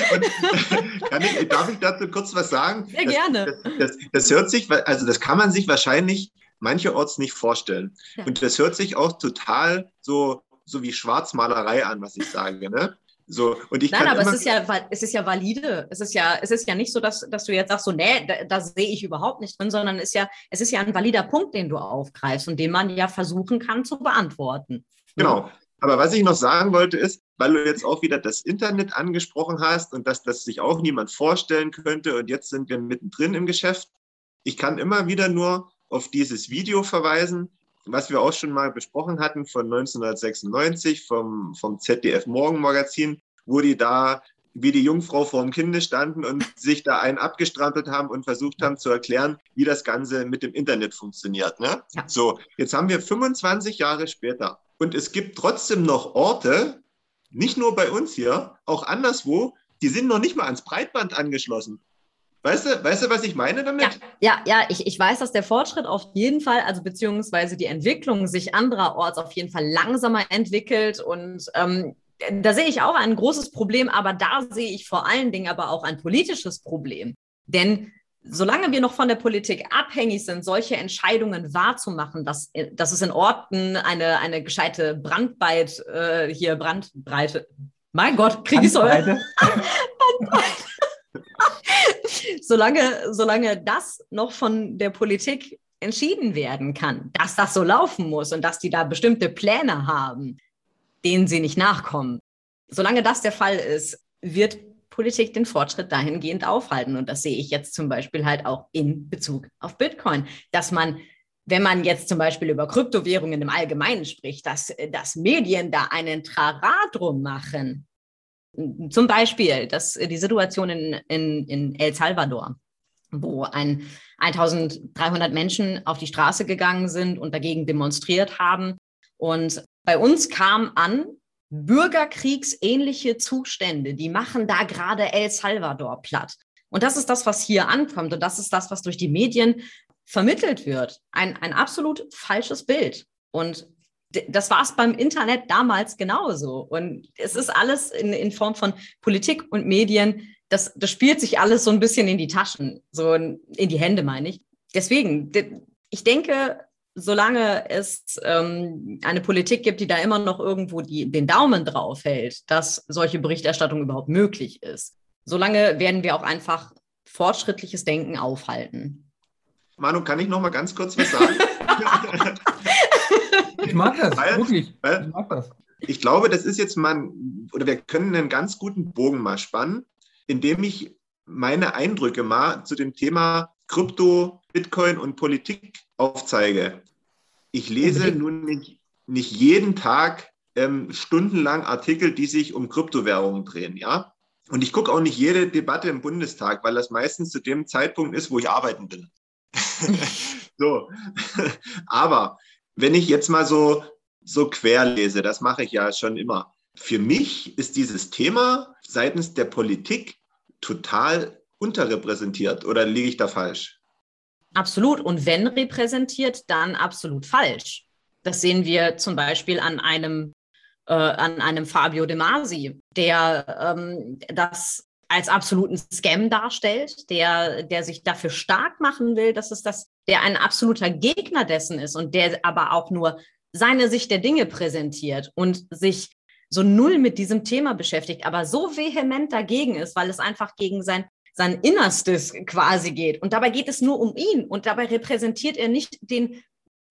Speaker 3: und, ich, darf ich dazu kurz was sagen?
Speaker 1: Sehr das, gerne.
Speaker 3: Das, das, das, hört sich, also das kann man sich wahrscheinlich mancherorts nicht vorstellen. Ja. Und das hört sich auch total so, so wie Schwarzmalerei an, was ich sage. Ne? So, und ich
Speaker 1: Nein, aber es ist, ja, es ist ja valide. Es ist ja, es ist ja nicht so, dass, dass du jetzt sagst, so, nee, da, da sehe ich überhaupt nicht drin, sondern es ist, ja, es ist ja ein valider Punkt, den du aufgreifst und den man ja versuchen kann zu beantworten.
Speaker 3: Genau. Aber was ich noch sagen wollte ist, weil du jetzt auch wieder das Internet angesprochen hast und dass das sich auch niemand vorstellen könnte und jetzt sind wir mittendrin im Geschäft. Ich kann immer wieder nur auf dieses Video verweisen, was wir auch schon mal besprochen hatten von 1996 vom, vom ZDF Morgenmagazin, wo die da wie die Jungfrau vor dem Kinde standen und <laughs> sich da einen abgestrampelt haben und versucht haben zu erklären, wie das Ganze mit dem Internet funktioniert. Ne? Ja. So, jetzt haben wir 25 Jahre später und es gibt trotzdem noch Orte, nicht nur bei uns hier, auch anderswo, die sind noch nicht mal ans Breitband angeschlossen. Weißt du, weißt du, was ich meine damit?
Speaker 1: Ja, ja, ja ich, ich weiß, dass der Fortschritt auf jeden Fall, also beziehungsweise die Entwicklung sich andererorts auf jeden Fall langsamer entwickelt. Und ähm, da sehe ich auch ein großes Problem, aber da sehe ich vor allen Dingen aber auch ein politisches Problem. Denn solange wir noch von der Politik abhängig sind, solche Entscheidungen wahrzumachen, dass, dass es in Orten eine, eine gescheite Brandbreit, äh, hier Brandbreite, mein Gott, kriege ich so. <laughs> solange, solange das noch von der Politik entschieden werden kann, dass das so laufen muss und dass die da bestimmte Pläne haben, denen sie nicht nachkommen. Solange das der Fall ist, wird Politik den Fortschritt dahingehend aufhalten. Und das sehe ich jetzt zum Beispiel halt auch in Bezug auf Bitcoin, dass man wenn man jetzt zum Beispiel über Kryptowährungen im Allgemeinen spricht, dass, dass Medien da einen Trara drum machen. Zum Beispiel dass die Situation in, in, in El Salvador, wo ein 1300 Menschen auf die Straße gegangen sind und dagegen demonstriert haben. Und bei uns kam an, bürgerkriegsähnliche Zustände, die machen da gerade El Salvador platt. Und das ist das, was hier ankommt. Und das ist das, was durch die Medien vermittelt wird. Ein, ein absolut falsches Bild. Und das war es beim Internet damals genauso. Und es ist alles in, in Form von Politik und Medien. Das, das spielt sich alles so ein bisschen in die Taschen, so in, in die Hände, meine ich. Deswegen, ich denke, solange es ähm, eine Politik gibt, die da immer noch irgendwo die, den Daumen drauf hält, dass solche Berichterstattung überhaupt möglich ist, solange werden wir auch einfach fortschrittliches Denken aufhalten.
Speaker 3: Manu, kann ich noch mal ganz kurz was sagen? <laughs>
Speaker 2: ich mag das, weil, wirklich. Weil, ich mag
Speaker 3: das. Ich glaube, das ist jetzt mal, oder wir können einen ganz guten Bogen mal spannen, indem ich meine Eindrücke mal zu dem Thema Krypto, Bitcoin und Politik aufzeige. Ich lese nun nicht, nicht jeden Tag ähm, stundenlang Artikel, die sich um Kryptowährungen drehen, ja. Und ich gucke auch nicht jede Debatte im Bundestag, weil das meistens zu dem Zeitpunkt ist, wo ich arbeiten bin. <laughs> so. <laughs> Aber wenn ich jetzt mal so, so quer lese, das mache ich ja schon immer. Für mich ist dieses Thema seitens der Politik total unterrepräsentiert oder liege ich da falsch?
Speaker 1: Absolut. Und wenn repräsentiert, dann absolut falsch. Das sehen wir zum Beispiel an einem, äh, an einem Fabio De Masi, der ähm, das als absoluten Scam darstellt, der, der sich dafür stark machen will, dass es das, der ein absoluter Gegner dessen ist und der aber auch nur seine Sicht der Dinge präsentiert und sich so null mit diesem Thema beschäftigt, aber so vehement dagegen ist, weil es einfach gegen sein sein Innerstes quasi geht. Und dabei geht es nur um ihn. Und dabei repräsentiert er nicht den,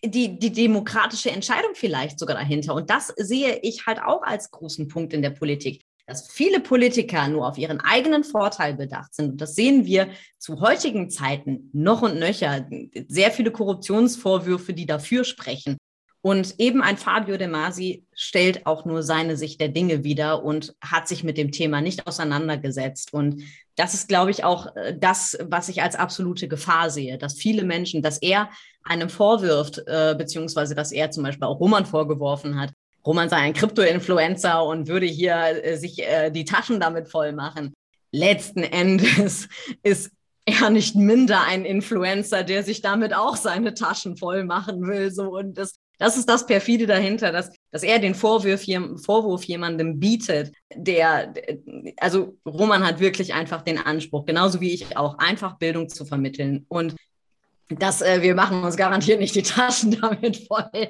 Speaker 1: die, die demokratische Entscheidung vielleicht sogar dahinter. Und das sehe ich halt auch als großen Punkt in der Politik dass viele Politiker nur auf ihren eigenen Vorteil bedacht sind. Und das sehen wir zu heutigen Zeiten noch und nöcher. Sehr viele Korruptionsvorwürfe, die dafür sprechen. Und eben ein Fabio De Masi stellt auch nur seine Sicht der Dinge wider und hat sich mit dem Thema nicht auseinandergesetzt. Und das ist, glaube ich, auch äh, das, was ich als absolute Gefahr sehe, dass viele Menschen, dass er einem vorwirft, äh, beziehungsweise dass er zum Beispiel auch Roman vorgeworfen hat, Roman sei ein Krypto-Influencer und würde hier äh, sich äh, die Taschen damit voll machen. Letzten Endes <laughs> ist er nicht minder ein Influencer, der sich damit auch seine Taschen voll machen will. So und das das ist das perfide dahinter, dass, dass er den Vorwurf, Vorwurf jemandem bietet, der, also Roman hat wirklich einfach den Anspruch, genauso wie ich auch, einfach Bildung zu vermitteln. Und dass äh, wir machen uns garantiert nicht die Taschen <laughs> damit voll.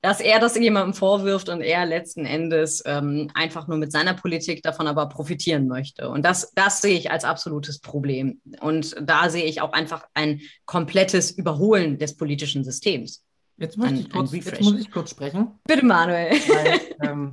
Speaker 1: Dass er das jemandem vorwirft und er letzten Endes ähm, einfach nur mit seiner Politik davon aber profitieren möchte. Und das, das sehe ich als absolutes Problem. Und da sehe ich auch einfach ein komplettes Überholen des politischen Systems.
Speaker 2: Jetzt, möchte ein, ich kurz, jetzt muss ich kurz sprechen.
Speaker 1: Bitte, Manuel. Weil, <laughs>
Speaker 2: ähm,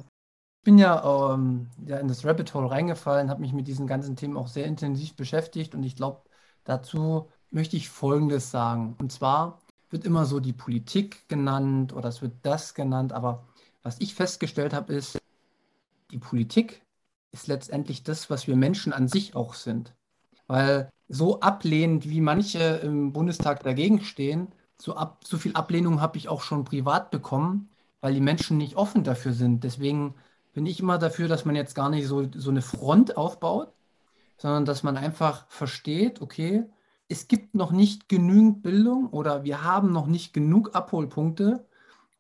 Speaker 2: ich bin ja, ähm, ja in das Rabbit Hole reingefallen, habe mich mit diesen ganzen Themen auch sehr intensiv beschäftigt und ich glaube, dazu möchte ich Folgendes sagen. Und zwar wird immer so die Politik genannt oder es wird das genannt, aber was ich festgestellt habe, ist, die Politik ist letztendlich das, was wir Menschen an sich auch sind. Weil so ablehnend, wie manche im Bundestag dagegen stehen, so, ab, so viel Ablehnung habe ich auch schon privat bekommen, weil die Menschen nicht offen dafür sind. Deswegen bin ich immer dafür, dass man jetzt gar nicht so, so eine Front aufbaut, sondern dass man einfach versteht, okay, es gibt noch nicht genügend Bildung oder wir haben noch nicht genug Abholpunkte.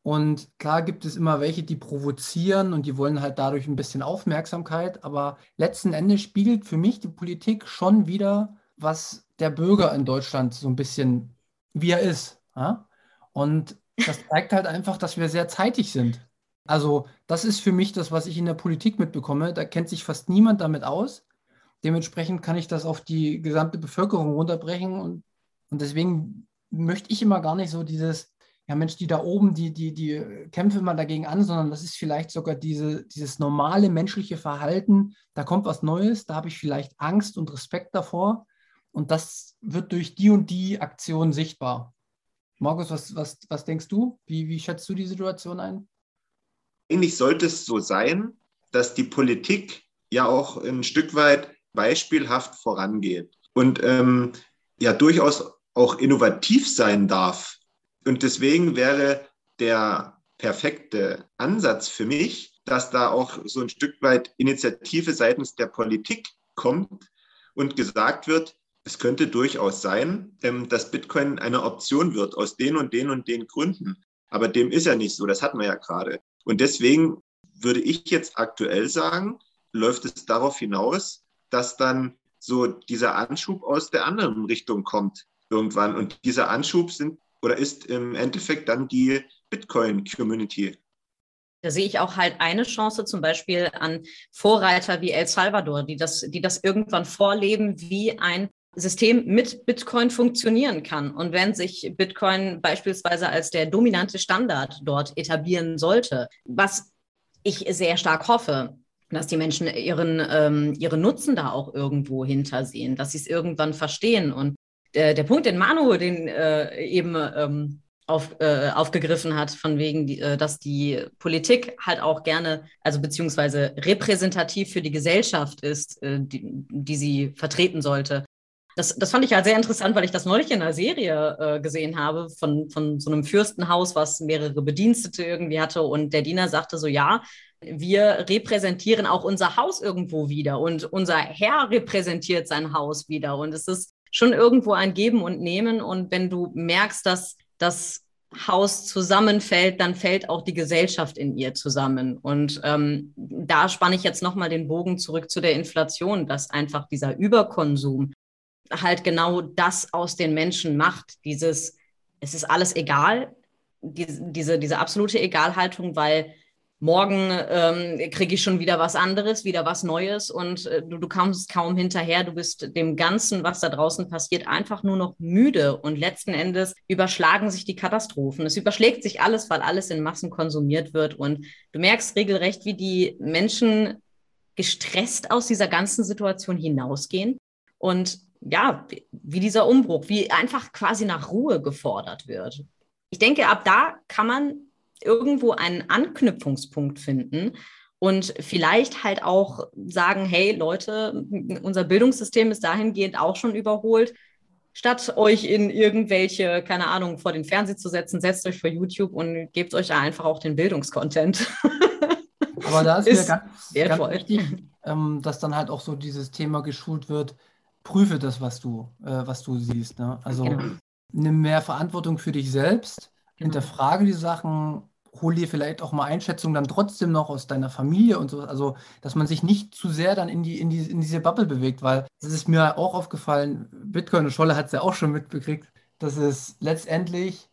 Speaker 2: Und klar gibt es immer welche, die provozieren und die wollen halt dadurch ein bisschen Aufmerksamkeit. Aber letzten Endes spiegelt für mich die Politik schon wieder, was der Bürger in Deutschland so ein bisschen, wie er ist. Ja? Und das zeigt halt einfach, dass wir sehr zeitig sind. Also das ist für mich das, was ich in der Politik mitbekomme. Da kennt sich fast niemand damit aus. Dementsprechend kann ich das auf die gesamte Bevölkerung runterbrechen. Und, und deswegen möchte ich immer gar nicht so dieses, ja Mensch, die da oben, die, die, die kämpfen mal dagegen an, sondern das ist vielleicht sogar diese, dieses normale menschliche Verhalten. Da kommt was Neues, da habe ich vielleicht Angst und Respekt davor. Und das wird durch die und die Aktion sichtbar. Markus, was, was, was denkst du? Wie, wie schätzt du die Situation ein?
Speaker 3: Eigentlich sollte es so sein, dass die Politik ja auch ein Stück weit beispielhaft vorangeht und ähm, ja durchaus auch innovativ sein darf. Und deswegen wäre der perfekte Ansatz für mich, dass da auch so ein Stück weit Initiative seitens der Politik kommt und gesagt wird, es könnte durchaus sein, ähm, dass Bitcoin eine Option wird aus den und den und den Gründen. Aber dem ist ja nicht so, das hatten wir ja gerade. Und deswegen würde ich jetzt aktuell sagen, läuft es darauf hinaus, dass dann so dieser Anschub aus der anderen Richtung kommt irgendwann. Und dieser Anschub sind oder ist im Endeffekt dann die Bitcoin-Community.
Speaker 1: Da sehe ich auch halt eine Chance zum Beispiel an Vorreiter wie El Salvador, die das, die das irgendwann vorleben, wie ein System mit Bitcoin funktionieren kann. Und wenn sich Bitcoin beispielsweise als der dominante Standard dort etablieren sollte, was ich sehr stark hoffe, dass die Menschen ihren, ähm, ihren Nutzen da auch irgendwo hintersehen, dass sie es irgendwann verstehen. Und der, der Punkt, den Manu den äh, eben ähm, auf, äh, aufgegriffen hat, von wegen, die, äh, dass die Politik halt auch gerne, also beziehungsweise repräsentativ für die Gesellschaft ist, äh, die, die sie vertreten sollte. Das, das fand ich halt sehr interessant, weil ich das neulich in einer Serie äh, gesehen habe von, von so einem Fürstenhaus, was mehrere Bedienstete irgendwie hatte. Und der Diener sagte so, ja, wir repräsentieren auch unser Haus irgendwo wieder und unser Herr repräsentiert sein Haus wieder. Und es ist schon irgendwo ein Geben und Nehmen. Und wenn du merkst, dass das Haus zusammenfällt, dann fällt auch die Gesellschaft in ihr zusammen. Und ähm, da spanne ich jetzt nochmal den Bogen zurück zu der Inflation, dass einfach dieser Überkonsum halt genau das aus den Menschen macht. Dieses, es ist alles egal, die, diese, diese absolute Egalhaltung, weil morgen ähm, kriege ich schon wieder was anderes, wieder was Neues und äh, du, du kommst kaum hinterher. Du bist dem Ganzen, was da draußen passiert, einfach nur noch müde und letzten Endes überschlagen sich die Katastrophen. Es überschlägt sich alles, weil alles in Massen konsumiert wird und du merkst regelrecht, wie die Menschen gestresst aus dieser ganzen Situation hinausgehen und ja, wie dieser Umbruch, wie einfach quasi nach Ruhe gefordert wird. Ich denke, ab da kann man irgendwo einen Anknüpfungspunkt finden und vielleicht halt auch sagen, hey Leute, unser Bildungssystem ist dahingehend auch schon überholt. Statt euch in irgendwelche, keine Ahnung, vor den Fernseher zu setzen, setzt euch vor YouTube und gebt euch da einfach auch den Bildungskontent. <laughs>
Speaker 2: Aber da ist, ist mir ganz, ganz wichtig, ähm, dass dann halt auch so dieses Thema geschult wird, prüfe das, was du, äh, was du siehst. Ne? Also genau. nimm mehr Verantwortung für dich selbst, genau. hinterfrage die Sachen, hol dir vielleicht auch mal Einschätzungen dann trotzdem noch aus deiner Familie und so. Also, dass man sich nicht zu sehr dann in, die, in, die, in diese Bubble bewegt, weil das ist mir auch aufgefallen, Bitcoin und Scholle hat es ja auch schon mitbekriegt, dass es letztendlich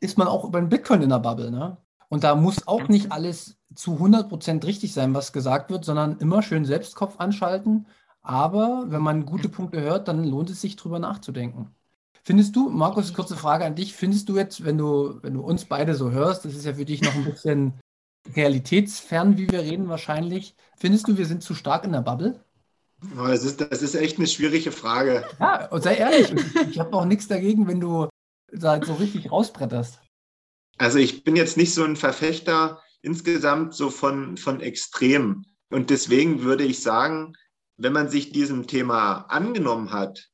Speaker 2: ist man auch über den Bitcoin in der Bubble. Ne? Und da muss auch nicht alles zu 100% richtig sein, was gesagt wird, sondern immer schön Selbstkopf anschalten aber wenn man gute Punkte hört, dann lohnt es sich, drüber nachzudenken. Findest du, Markus, kurze Frage an dich, findest du jetzt, wenn du, wenn du uns beide so hörst, das ist ja für dich noch ein bisschen realitätsfern, wie wir reden wahrscheinlich, findest du, wir sind zu stark in der Bubble?
Speaker 3: Oh, das, ist, das ist echt eine schwierige Frage.
Speaker 2: Ja, und sei ehrlich, ich, ich habe auch nichts dagegen, wenn du da so richtig rausbretterst.
Speaker 3: Also ich bin jetzt nicht so ein Verfechter insgesamt so von, von Extremen. Und deswegen würde ich sagen, wenn man sich diesem Thema angenommen hat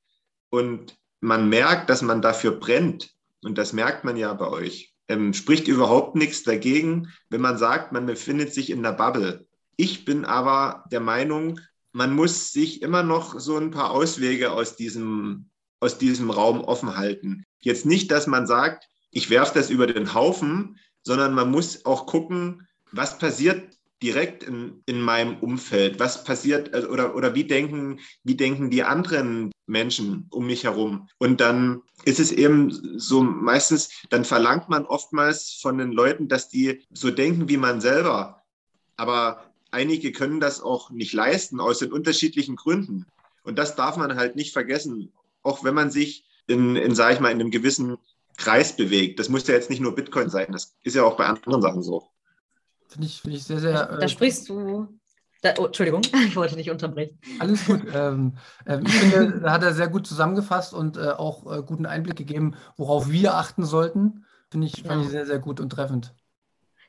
Speaker 3: und man merkt, dass man dafür brennt, und das merkt man ja bei euch, ähm, spricht überhaupt nichts dagegen, wenn man sagt, man befindet sich in der Bubble. Ich bin aber der Meinung, man muss sich immer noch so ein paar Auswege aus diesem, aus diesem Raum offen halten. Jetzt nicht, dass man sagt, ich werfe das über den Haufen, sondern man muss auch gucken, was passiert direkt in, in meinem Umfeld? Was passiert also, oder, oder wie, denken, wie denken die anderen Menschen um mich herum? Und dann ist es eben so meistens, dann verlangt man oftmals von den Leuten, dass die so denken wie man selber. Aber einige können das auch nicht leisten aus den unterschiedlichen Gründen. Und das darf man halt nicht vergessen, auch wenn man sich in, in sage ich mal, in einem gewissen Kreis bewegt. Das muss ja jetzt nicht nur Bitcoin sein, das ist ja auch bei anderen Sachen so.
Speaker 2: Finde ich, find ich sehr, sehr.
Speaker 1: Da, da äh, sprichst du. Da, oh, Entschuldigung, <laughs> ich wollte nicht unterbrechen.
Speaker 2: Alles gut. ähm, äh, ich finde, da hat er sehr gut zusammengefasst und äh, auch äh, guten Einblick gegeben, worauf wir achten sollten. Finde ich, ja. ich sehr, sehr gut und treffend.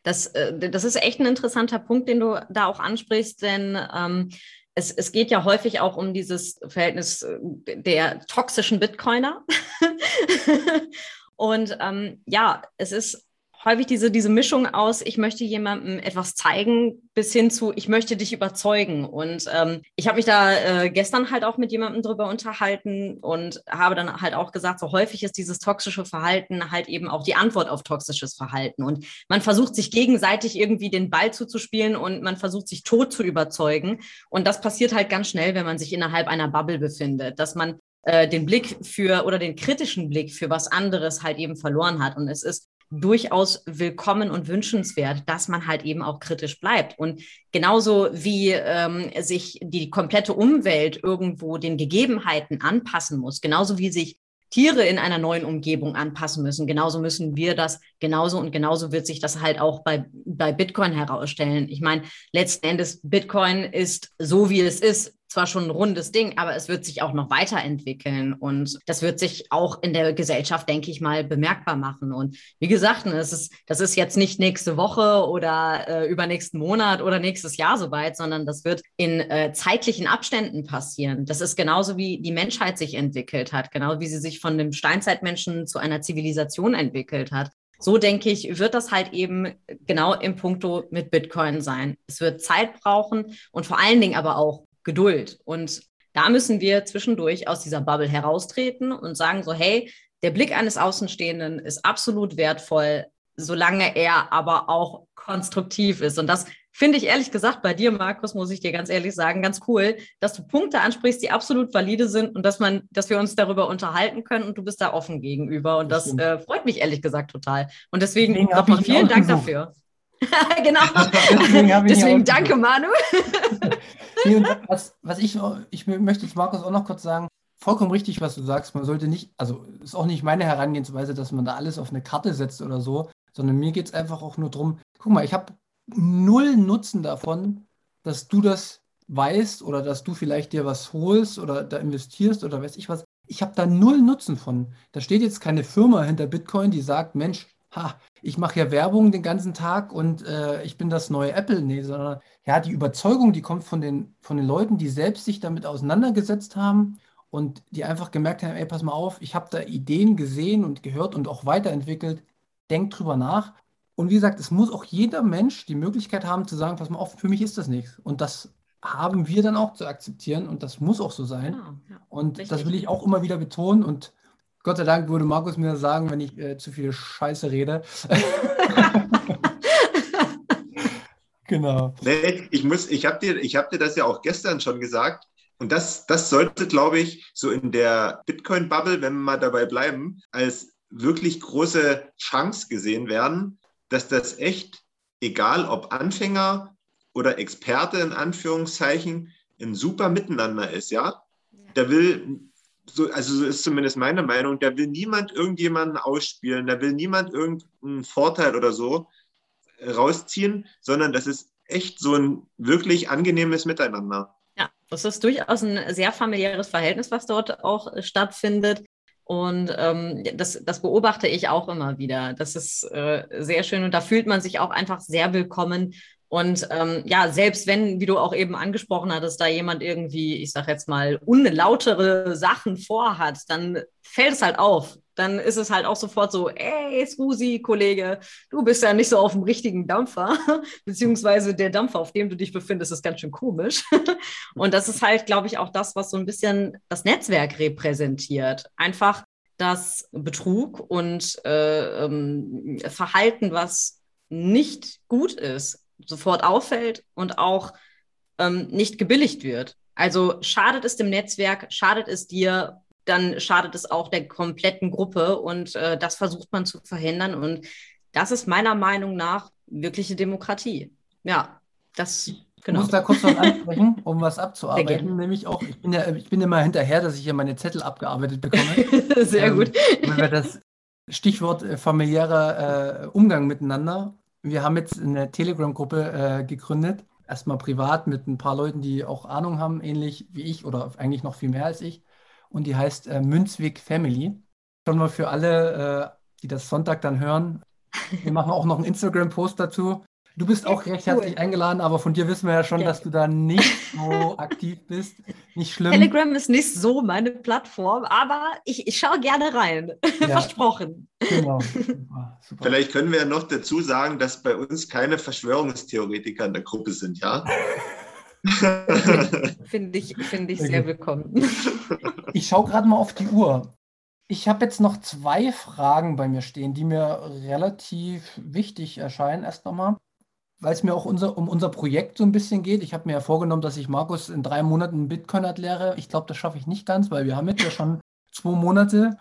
Speaker 1: Das, äh, das ist echt ein interessanter Punkt, den du da auch ansprichst, denn ähm, es, es geht ja häufig auch um dieses Verhältnis der toxischen Bitcoiner. <laughs> und ähm, ja, es ist häufig diese, diese Mischung aus, ich möchte jemandem etwas zeigen, bis hin zu, ich möchte dich überzeugen. Und ähm, ich habe mich da äh, gestern halt auch mit jemandem drüber unterhalten und habe dann halt auch gesagt, so häufig ist dieses toxische Verhalten halt eben auch die Antwort auf toxisches Verhalten. Und man versucht sich gegenseitig irgendwie den Ball zuzuspielen und man versucht sich tot zu überzeugen. Und das passiert halt ganz schnell, wenn man sich innerhalb einer Bubble befindet, dass man äh, den Blick für oder den kritischen Blick für was anderes halt eben verloren hat. Und es ist durchaus willkommen und wünschenswert, dass man halt eben auch kritisch bleibt. Und genauso wie ähm, sich die komplette Umwelt irgendwo den Gegebenheiten anpassen muss, genauso wie sich Tiere in einer neuen Umgebung anpassen müssen. Genauso müssen wir das genauso und genauso wird sich das halt auch bei, bei Bitcoin herausstellen. Ich meine, letzten Endes, Bitcoin ist so, wie es ist, zwar schon ein rundes Ding, aber es wird sich auch noch weiterentwickeln und das wird sich auch in der Gesellschaft, denke ich mal, bemerkbar machen. Und wie gesagt, ne, es ist, das ist jetzt nicht nächste Woche oder äh, übernächsten Monat oder nächstes Jahr soweit, sondern das wird in äh, zeitlichen Abständen passieren. Das ist genauso wie die Menschheit sich entwickelt hat, genau wie sie sich von dem Steinzeitmenschen zu einer Zivilisation entwickelt hat so denke ich, wird das halt eben genau im Punkto mit Bitcoin sein. Es wird Zeit brauchen und vor allen Dingen aber auch Geduld. Und da müssen wir zwischendurch aus dieser Bubble heraustreten und sagen so, hey, der Blick eines Außenstehenden ist absolut wertvoll, solange er aber auch konstruktiv ist. Und das finde ich ehrlich gesagt bei dir, Markus, muss ich dir ganz ehrlich sagen, ganz cool, dass du Punkte ansprichst, die absolut valide sind und dass man, dass wir uns darüber unterhalten können und du bist da offen gegenüber. Und das, das äh, freut mich ehrlich gesagt total. Und deswegen, deswegen nochmal vielen Dank gesucht. dafür. <laughs> genau. <laughs> Deswegen, deswegen danke, Manu. <laughs>
Speaker 2: nee, was, was ich, ich möchte jetzt Markus auch noch kurz sagen, vollkommen richtig, was du sagst. Man sollte nicht, also ist auch nicht meine Herangehensweise, dass man da alles auf eine Karte setzt oder so, sondern mir geht es einfach auch nur darum, guck mal, ich habe null Nutzen davon, dass du das weißt oder dass du vielleicht dir was holst oder da investierst oder weiß ich was. Ich habe da null Nutzen von. Da steht jetzt keine Firma hinter Bitcoin, die sagt, Mensch, ha, ich mache ja Werbung den ganzen Tag und äh, ich bin das neue Apple. Nee, sondern ja, die Überzeugung, die kommt von den, von den Leuten, die selbst sich damit auseinandergesetzt haben und die einfach gemerkt haben, ey, pass mal auf, ich habe da Ideen gesehen und gehört und auch weiterentwickelt. Denkt drüber nach. Und wie gesagt, es muss auch jeder Mensch die Möglichkeit haben zu sagen, pass mal auf, für mich ist das nichts. Und das haben wir dann auch zu akzeptieren und das muss auch so sein. Ja, ja, und richtig. das will ich auch immer wieder betonen und Gott sei Dank würde Markus mir sagen, wenn ich äh, zu viel Scheiße rede. <laughs>
Speaker 3: genau. Nee, ich muss, ich habe dir, hab dir das ja auch gestern schon gesagt. Und das, das sollte, glaube ich, so in der Bitcoin-Bubble, wenn wir mal dabei bleiben, als wirklich große Chance gesehen werden, dass das echt, egal ob Anfänger oder Experte in Anführungszeichen, ein super Miteinander ist, ja. Da will so, also so ist zumindest meine Meinung, da will niemand irgendjemanden ausspielen, da will niemand irgendeinen Vorteil oder so rausziehen, sondern das ist echt so ein wirklich angenehmes Miteinander.
Speaker 1: Ja, das ist durchaus ein sehr familiäres Verhältnis, was dort auch stattfindet. Und ähm, das, das beobachte ich auch immer wieder. Das ist äh, sehr schön und da fühlt man sich auch einfach sehr willkommen und ähm, ja, selbst wenn, wie du auch eben angesprochen hattest, da jemand irgendwie, ich sag jetzt mal, unlautere Sachen vorhat, dann fällt es halt auf. dann ist es halt auch sofort so, ey, Susi, Kollege, du bist ja nicht so auf dem richtigen Dampfer, <laughs> beziehungsweise der Dampfer, auf dem du dich befindest, ist ganz schön komisch. <laughs> Und das ist halt, glaube ich, auch das, was so ein bisschen das Netzwerk repräsentiert. Einfach das Betrug und äh, ähm, Verhalten, was nicht gut ist, sofort auffällt und auch ähm, nicht gebilligt wird. Also schadet es dem Netzwerk, schadet es dir, dann schadet es auch der kompletten Gruppe und äh, das versucht man zu verhindern und das ist meiner Meinung nach wirkliche Demokratie. Ja, das
Speaker 2: Genau. Ich muss da kurz noch <laughs> ansprechen, um was abzuarbeiten. Nämlich auch, ich bin ja, ich bin immer hinterher, dass ich hier meine Zettel abgearbeitet bekomme. <laughs>
Speaker 1: Sehr ähm, gut.
Speaker 2: Wenn wir das Stichwort äh, familiärer äh, Umgang miteinander. Wir haben jetzt eine Telegram-Gruppe äh, gegründet. Erstmal privat mit ein paar Leuten, die auch Ahnung haben, ähnlich wie ich oder eigentlich noch viel mehr als ich und die heißt äh, Münzweg Family. Schon mal für alle, äh, die das Sonntag dann hören. Wir machen auch noch einen Instagram-Post dazu. Du bist auch recht cool. herzlich eingeladen, aber von dir wissen wir ja schon, ja. dass du da nicht so aktiv bist. Nicht schlimm.
Speaker 1: Telegram ist nicht so meine Plattform, aber ich, ich schaue gerne rein. <laughs> Ja. Versprochen. Genau. <laughs>
Speaker 3: Super, super. Vielleicht können wir ja noch dazu sagen, dass bei uns keine Verschwörungstheoretiker in der Gruppe sind, ja? <laughs>
Speaker 1: Finde ich, find ich sehr willkommen.
Speaker 2: Ich schaue gerade mal auf die Uhr. Ich habe jetzt noch zwei Fragen bei mir stehen, die mir relativ wichtig erscheinen. Erst nochmal, weil es mir auch unser, um unser Projekt so ein bisschen geht. Ich habe mir ja vorgenommen, dass ich Markus in drei Monaten Bitcoin erkläre. Ich glaube, das schaffe ich nicht ganz, weil wir haben jetzt ja schon zwei Monate.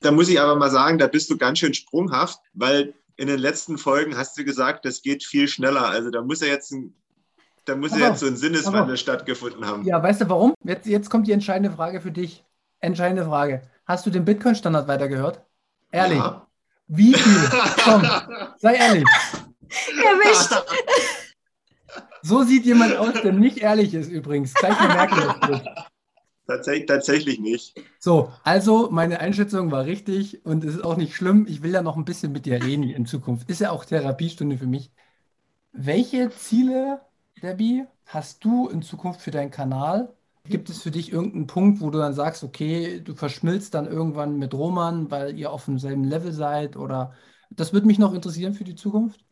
Speaker 3: Da muss ich aber mal sagen, da bist du ganz schön sprunghaft, weil in den letzten Folgen hast du gesagt, das geht viel schneller. Also da muss er jetzt ein da muss aber, ja jetzt so ein Sinneswandel aber, stattgefunden haben.
Speaker 2: Ja, weißt du warum? Jetzt, jetzt kommt die entscheidende Frage für dich. Entscheidende Frage. Hast du den Bitcoin-Standard weitergehört? Ehrlich. Ja. Wie viel? Komm, <laughs> sei ehrlich. Erwischt. <laughs> So sieht jemand aus, der nicht ehrlich ist übrigens. Gleich mal merken.
Speaker 3: Tatsächlich, tatsächlich nicht.
Speaker 2: So, also meine Einschätzung war richtig und es ist auch nicht schlimm. Ich will ja noch ein bisschen mit dir reden in Zukunft. Ist ja auch Therapiestunde für mich. Welche Ziele Debbie, hast du in Zukunft für deinen Kanal? Gibt es für dich irgendeinen Punkt, wo du dann sagst, okay, du verschmilzt dann irgendwann mit Roman, weil ihr auf demselben Level seid? Oder das würde mich noch interessieren für die Zukunft.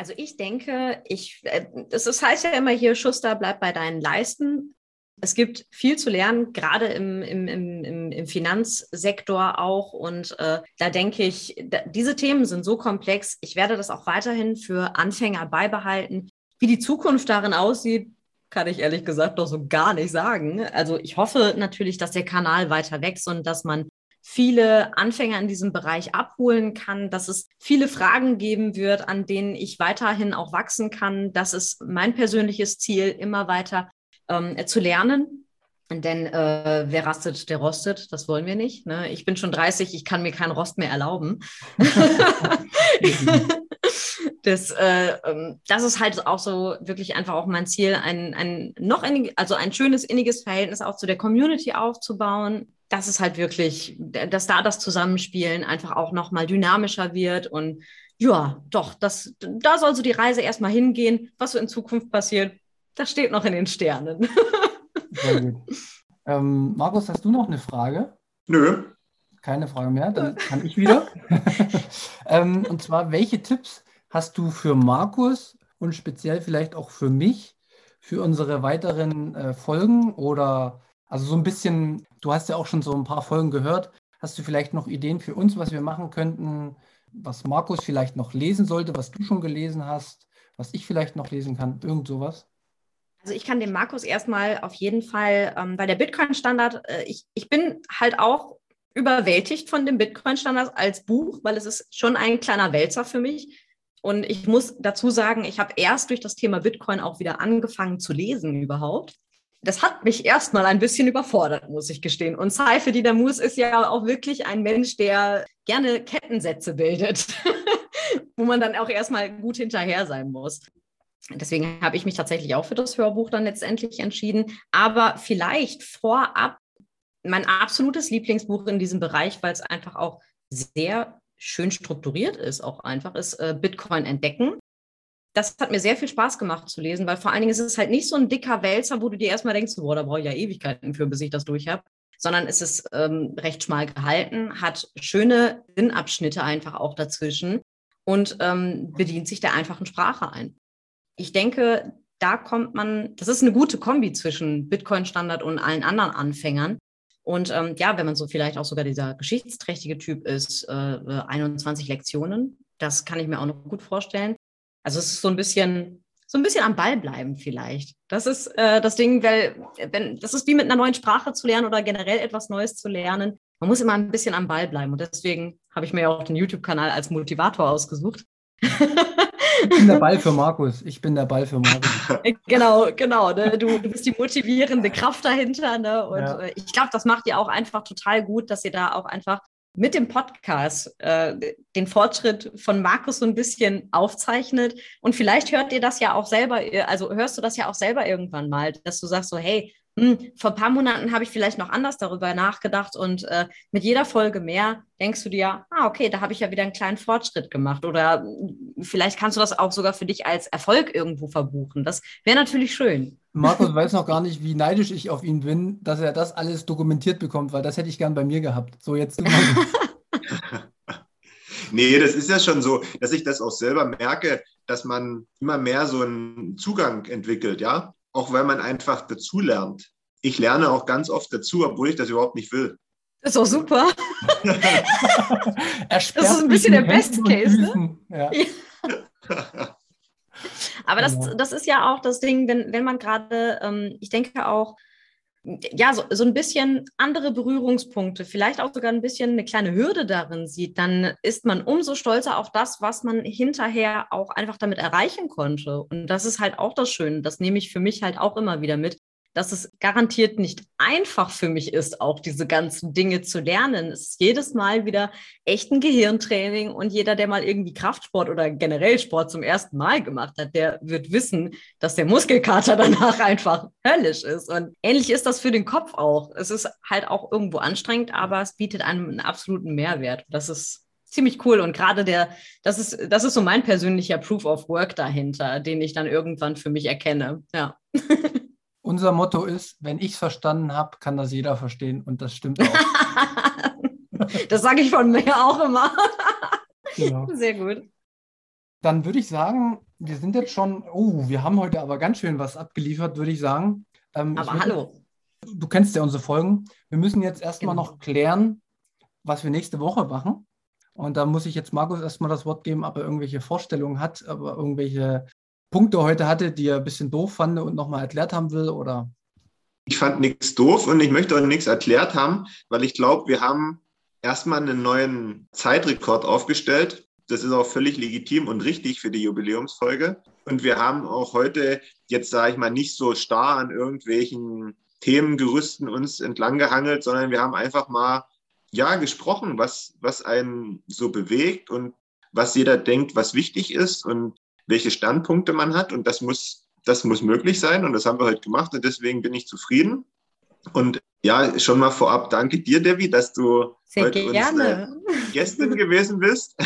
Speaker 1: Also ich denke, ich, äh, das heißt ja immer hier, Schuster, bleib bei deinen Leisten. Es gibt viel zu lernen, gerade im, im, im, im Finanzsektor auch. Und äh, da denke ich, da, diese Themen sind so komplex. Ich werde das auch weiterhin für Anfänger beibehalten. Wie die Zukunft darin aussieht, kann ich ehrlich gesagt noch so gar nicht sagen. Also ich hoffe natürlich, dass der Kanal weiter wächst und dass man viele Anfänger in diesem Bereich abholen kann, dass es viele Fragen geben wird, an denen ich weiterhin auch wachsen kann. Das ist mein persönliches Ziel, immer weiter ähm, zu lernen. Denn äh, wer rastet, der rostet. Das wollen wir nicht. Ne? Ich bin schon 30, ich kann mir keinen Rost mehr erlauben. <laughs> das, äh, ähm, das ist halt auch so wirklich einfach auch mein Ziel, ein, ein noch innig, also ein schönes inniges Verhältnis auch zu der Community aufzubauen. Das ist halt wirklich, dass da das Zusammenspielen einfach auch nochmal dynamischer wird und ja, doch, das, da soll so die Reise erstmal hingehen. Was so in Zukunft passiert, das steht noch in den Sternen.
Speaker 2: Sehr gut. Ähm, Markus, hast du noch eine Frage?
Speaker 3: Nö.
Speaker 2: Keine Frage mehr, dann kann ich wieder. <laughs> ähm, und zwar, welche Tipps hast du für Markus und speziell vielleicht auch für mich für unsere weiteren äh, Folgen oder also so ein bisschen, du hast ja auch schon so ein paar Folgen gehört, hast du vielleicht noch Ideen für uns, was wir machen könnten, was Markus vielleicht noch lesen sollte, was du schon gelesen hast, was ich vielleicht noch lesen kann, irgend sowas?
Speaker 1: Also ich kann dem Markus erstmal auf jeden Fall, ähm, weil der Bitcoin-Standard, äh, ich, ich bin halt auch überwältigt von dem Bitcoin-Standard als Buch, weil es ist schon ein kleiner Wälzer für mich. Und ich muss dazu sagen, ich habe erst durch das Thema Bitcoin auch wieder angefangen zu lesen überhaupt. Das hat mich erstmal ein bisschen überfordert, muss ich gestehen. Und Saife Didamus ist ja auch wirklich ein Mensch, der gerne Kettensätze bildet, <laughs> wo man dann auch erstmal gut hinterher sein muss. Deswegen habe ich mich tatsächlich auch für das Hörbuch dann letztendlich entschieden. Aber vielleicht vorab mein absolutes Lieblingsbuch in diesem Bereich, weil es einfach auch sehr schön strukturiert ist, auch einfach, ist äh, Bitcoin entdecken. Das hat mir sehr viel Spaß gemacht zu lesen, weil vor allen Dingen ist es halt nicht so ein dicker Wälzer, wo du dir erstmal denkst, boah, da brauche ich ja Ewigkeiten für, bis ich das durch habe, sondern es ist ähm, recht schmal gehalten, hat schöne Sinnabschnitte einfach auch dazwischen und ähm, bedient sich der einfachen Sprache ein. Ich denke, da kommt man, das ist eine gute Kombi zwischen Bitcoin-Standard und allen anderen Anfängern. Und ähm, ja, wenn man so vielleicht auch sogar dieser geschichtsträchtige Typ ist, äh, 21 Lektionen, das kann ich mir auch noch gut vorstellen. Also es ist so ein bisschen, so ein bisschen am Ball bleiben vielleicht. Das ist äh, das Ding, weil wenn, das ist wie mit einer neuen Sprache zu lernen oder generell etwas Neues zu lernen. Man muss immer ein bisschen am Ball bleiben. Und deswegen habe ich mir auch den YouTube-Kanal als Motivator ausgesucht.
Speaker 2: Ich bin der Ball für Markus. Ich bin der Ball für Markus. <laughs>
Speaker 1: genau, genau. Ne? Du, du bist die motivierende Kraft dahinter. Ne? Und ja. Äh, ich glaube, das macht ihr auch einfach total gut, dass ihr da auch einfach mit dem Podcast äh, den Fortschritt von Markus so ein bisschen aufzeichnet. Und vielleicht hört ihr das ja auch selber, also hörst du das ja auch selber irgendwann mal, dass du sagst so, hey, vor ein paar Monaten habe ich vielleicht noch anders darüber nachgedacht und äh, mit jeder Folge mehr denkst du dir, ah, okay, da habe ich ja wieder einen kleinen Fortschritt gemacht oder hm, vielleicht kannst du das auch sogar für dich als Erfolg irgendwo verbuchen. Das wäre natürlich schön.
Speaker 2: Markus <laughs> weiß noch gar nicht, wie neidisch ich auf ihn bin, dass er das alles dokumentiert bekommt, weil das hätte ich gern bei mir gehabt. So jetzt. <laughs>
Speaker 3: nee, das ist ja schon so, dass ich das auch selber merke, dass man immer mehr so einen Zugang entwickelt, ja auch weil man einfach dazulernt. Ich lerne auch ganz oft dazu, obwohl ich das überhaupt nicht will.
Speaker 1: Das ist auch super. <laughs> das ist ein bisschen der Best Case. Ne? Ja. Ja. <laughs> Aber das, genau. das ist ja auch das Ding, wenn, wenn man gerade, ähm, ich denke auch, ja, so, so ein bisschen andere Berührungspunkte, vielleicht auch sogar ein bisschen eine kleine Hürde darin sieht, dann ist man umso stolzer auf das, was man hinterher auch einfach damit erreichen konnte. Und das ist halt auch das Schöne. Das nehme ich für mich halt auch immer wieder mit, dass es garantiert nicht einfach für mich ist, auch diese ganzen Dinge zu lernen. Es ist jedes Mal wieder echt ein Gehirntraining und jeder, der mal irgendwie Kraftsport oder generell Sport zum ersten Mal gemacht hat, der wird wissen, dass der Muskelkater <laughs> danach einfach höllisch ist. Und ähnlich ist das für den Kopf auch. Es ist halt auch irgendwo anstrengend, aber es bietet einem einen absoluten Mehrwert. Das ist ziemlich cool und gerade der, das ist, das ist so mein persönlicher Proof of Work dahinter, den ich dann irgendwann für mich erkenne. Ja. <laughs>
Speaker 2: Unser Motto ist, wenn ich es verstanden habe, kann das jeder verstehen und das stimmt auch. <laughs>
Speaker 1: das sage ich von mir auch immer. Genau. Sehr gut.
Speaker 2: Dann würde ich sagen, wir sind jetzt schon, oh, wir haben heute aber ganz schön was abgeliefert, würde ich sagen.
Speaker 1: Ähm, aber ich hallo.
Speaker 2: du kennst ja unsere Folgen. Wir müssen jetzt erstmal genau. noch klären, was wir nächste Woche machen. Und da muss ich jetzt Markus erstmal das Wort geben, ob er irgendwelche Vorstellungen hat, aber irgendwelche Punkte heute hatte, die er ein bisschen doof fand und nochmal erklärt haben will? Oder?
Speaker 3: Ich fand nichts doof und ich möchte auch nichts erklärt haben, weil ich glaube, wir haben erstmal einen neuen Zeitrekord aufgestellt. Das ist auch völlig legitim und richtig für die Jubiläumsfolge. Und wir haben auch heute jetzt, sage ich mal, nicht so starr an irgendwelchen Themengerüsten uns entlang gehangelt, sondern wir haben einfach mal ja gesprochen, was, was einen so bewegt und was jeder denkt, was wichtig ist. Und welche Standpunkte man hat. Und das muss, das muss möglich sein. Und das haben wir heute gemacht. Und deswegen bin ich zufrieden. Und ja, schon mal vorab danke dir, Debbie, dass du
Speaker 1: Sehr heute gerne.
Speaker 3: Uns, Gästin gewesen bist.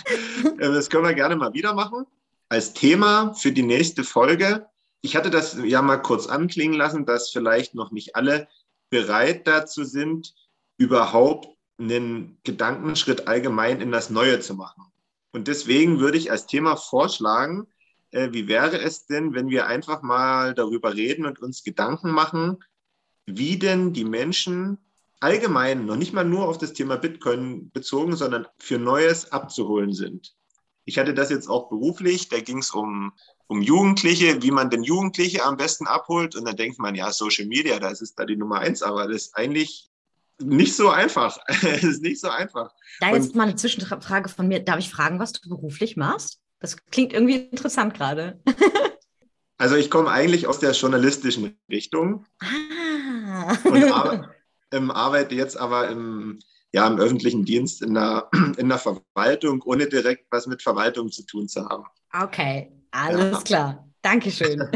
Speaker 3: <laughs> das können wir gerne mal wieder machen. Als Thema für die nächste Folge. Ich hatte das ja mal kurz anklingen lassen, dass vielleicht noch nicht alle bereit dazu sind, überhaupt einen Gedankenschritt allgemein in das Neue zu machen. Und deswegen würde ich als Thema vorschlagen, äh, wie wäre es denn, wenn wir einfach mal darüber reden und uns Gedanken machen, wie denn die Menschen allgemein, noch nicht mal nur auf das Thema Bitcoin bezogen, sondern für Neues abzuholen sind. Ich hatte das jetzt auch beruflich, da ging es um, um Jugendliche, wie man denn Jugendliche am besten abholt. Und dann denkt man, ja, Social Media, das ist da die Nummer eins, aber das ist eigentlich nicht so einfach. <laughs> es ist nicht so einfach.
Speaker 1: Da jetzt Und, mal eine Zwischenfrage von mir. Darf ich fragen, was du beruflich machst? Das klingt irgendwie interessant gerade. <laughs>
Speaker 3: also ich komme eigentlich aus der journalistischen Richtung. Ah. Und <laughs> ar ähm, arbeite jetzt aber im, ja, im öffentlichen Dienst in der, <clears throat> in der Verwaltung, ohne direkt was mit Verwaltung zu tun zu haben.
Speaker 1: Okay, alles ja. klar. Dankeschön.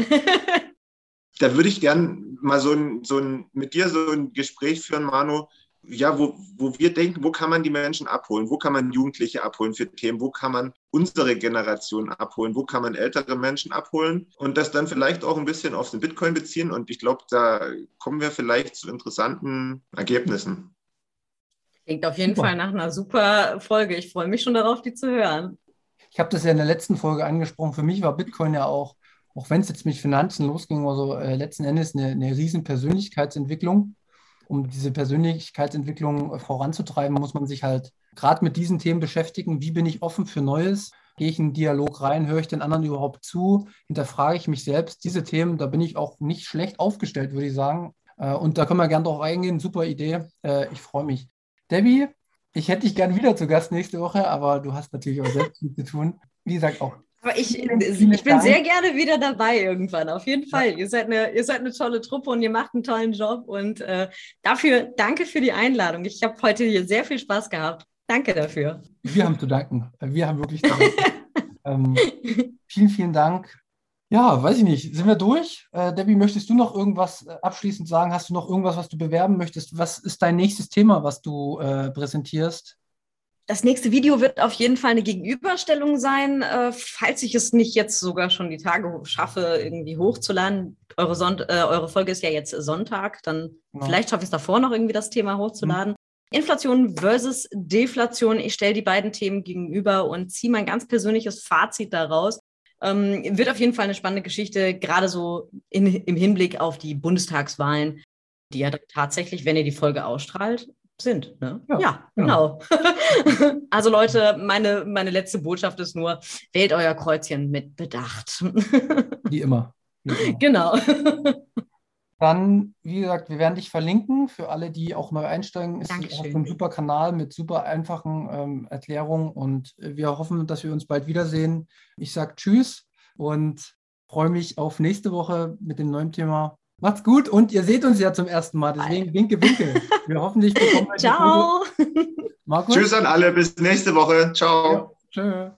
Speaker 3: Da würde ich gern mal so ein, so ein, mit dir so ein Gespräch führen, Manu. ja, wo, wo wir denken, wo kann man die Menschen abholen, wo kann man Jugendliche abholen für Themen, wo kann man unsere Generation abholen, wo kann man ältere Menschen abholen und das dann vielleicht auch ein bisschen auf den Bitcoin beziehen. Und ich glaube, da kommen wir vielleicht zu interessanten Ergebnissen.
Speaker 1: Klingt auf jeden super. Fall nach einer super Folge. Ich freue mich schon darauf, die zu hören.
Speaker 2: Ich habe das ja in der letzten Folge angesprochen. Für mich war Bitcoin ja auch, auch wenn es jetzt mit Finanzen losging, also äh, letzten Endes eine, eine riesen Persönlichkeitsentwicklung um diese Persönlichkeitsentwicklung voranzutreiben, muss man sich halt gerade mit diesen Themen beschäftigen. Wie bin ich offen für Neues? Gehe ich in einen Dialog rein? Höre ich den anderen überhaupt zu? Hinterfrage ich mich selbst? Diese Themen, da bin ich auch nicht schlecht aufgestellt, würde ich sagen. Äh, und da können wir gerne drauf eingehen. Super Idee. Äh, ich freue mich. Debbie, ich hätte dich gerne wieder zu Gast nächste Woche, aber du hast natürlich auch selbst viel zu tun. Wie gesagt, auch
Speaker 1: aber ich, ich bin sehr gerne wieder dabei irgendwann, auf jeden Fall. Ja. Ihr, seid eine, ihr seid eine tolle Truppe und ihr macht einen tollen Job. Und äh, dafür danke für die Einladung. Ich habe heute hier sehr viel Spaß gehabt. Danke dafür.
Speaker 2: Wir haben zu danken. Wir haben wirklich zu danken. <laughs> ähm, vielen, vielen Dank. Ja, weiß ich nicht. Sind wir durch? Äh, Debbie, möchtest du noch irgendwas äh, abschließend sagen? Hast du noch irgendwas, was du bewerben möchtest? Was ist dein nächstes Thema, was du äh, präsentierst?
Speaker 1: Das nächste Video wird auf jeden Fall eine Gegenüberstellung sein, äh, falls ich es nicht jetzt sogar schon die Tage schaffe, irgendwie hochzuladen. Eure, Son äh, eure Folge ist ja jetzt Sonntag, dann genau. vielleicht schaffe ich es davor noch irgendwie das Thema hochzuladen. Mhm. Inflation versus Deflation. Ich stelle die beiden Themen gegenüber und ziehe mein ganz persönliches Fazit daraus. Ähm, wird auf jeden Fall eine spannende Geschichte, gerade so in, im Hinblick auf die Bundestagswahlen, die ja tatsächlich, wenn ihr die Folge ausstrahlt, sind. Ne? Ja, ja, genau. genau. <laughs> also Leute, meine, meine letzte Botschaft ist nur, wählt euer Kreuzchen mit Bedacht. <laughs>
Speaker 2: Wie immer.
Speaker 1: Wie immer. Genau. <laughs>
Speaker 2: Dann, wie gesagt, wir werden dich verlinken für alle, die auch neu einsteigen. Es ist ein super Kanal mit super einfachen ähm, Erklärungen und wir hoffen, dass wir uns bald wiedersehen. Ich sage Tschüss und freue mich auf nächste Woche mit dem neuen Thema Macht's gut und ihr seht uns ja zum ersten Mal, deswegen winke, winke. Wir <laughs> hoffentlich bekommen
Speaker 1: Ciao.
Speaker 3: Markus? Tschüss an alle, bis nächste Woche. Ciao. Ja, tschö.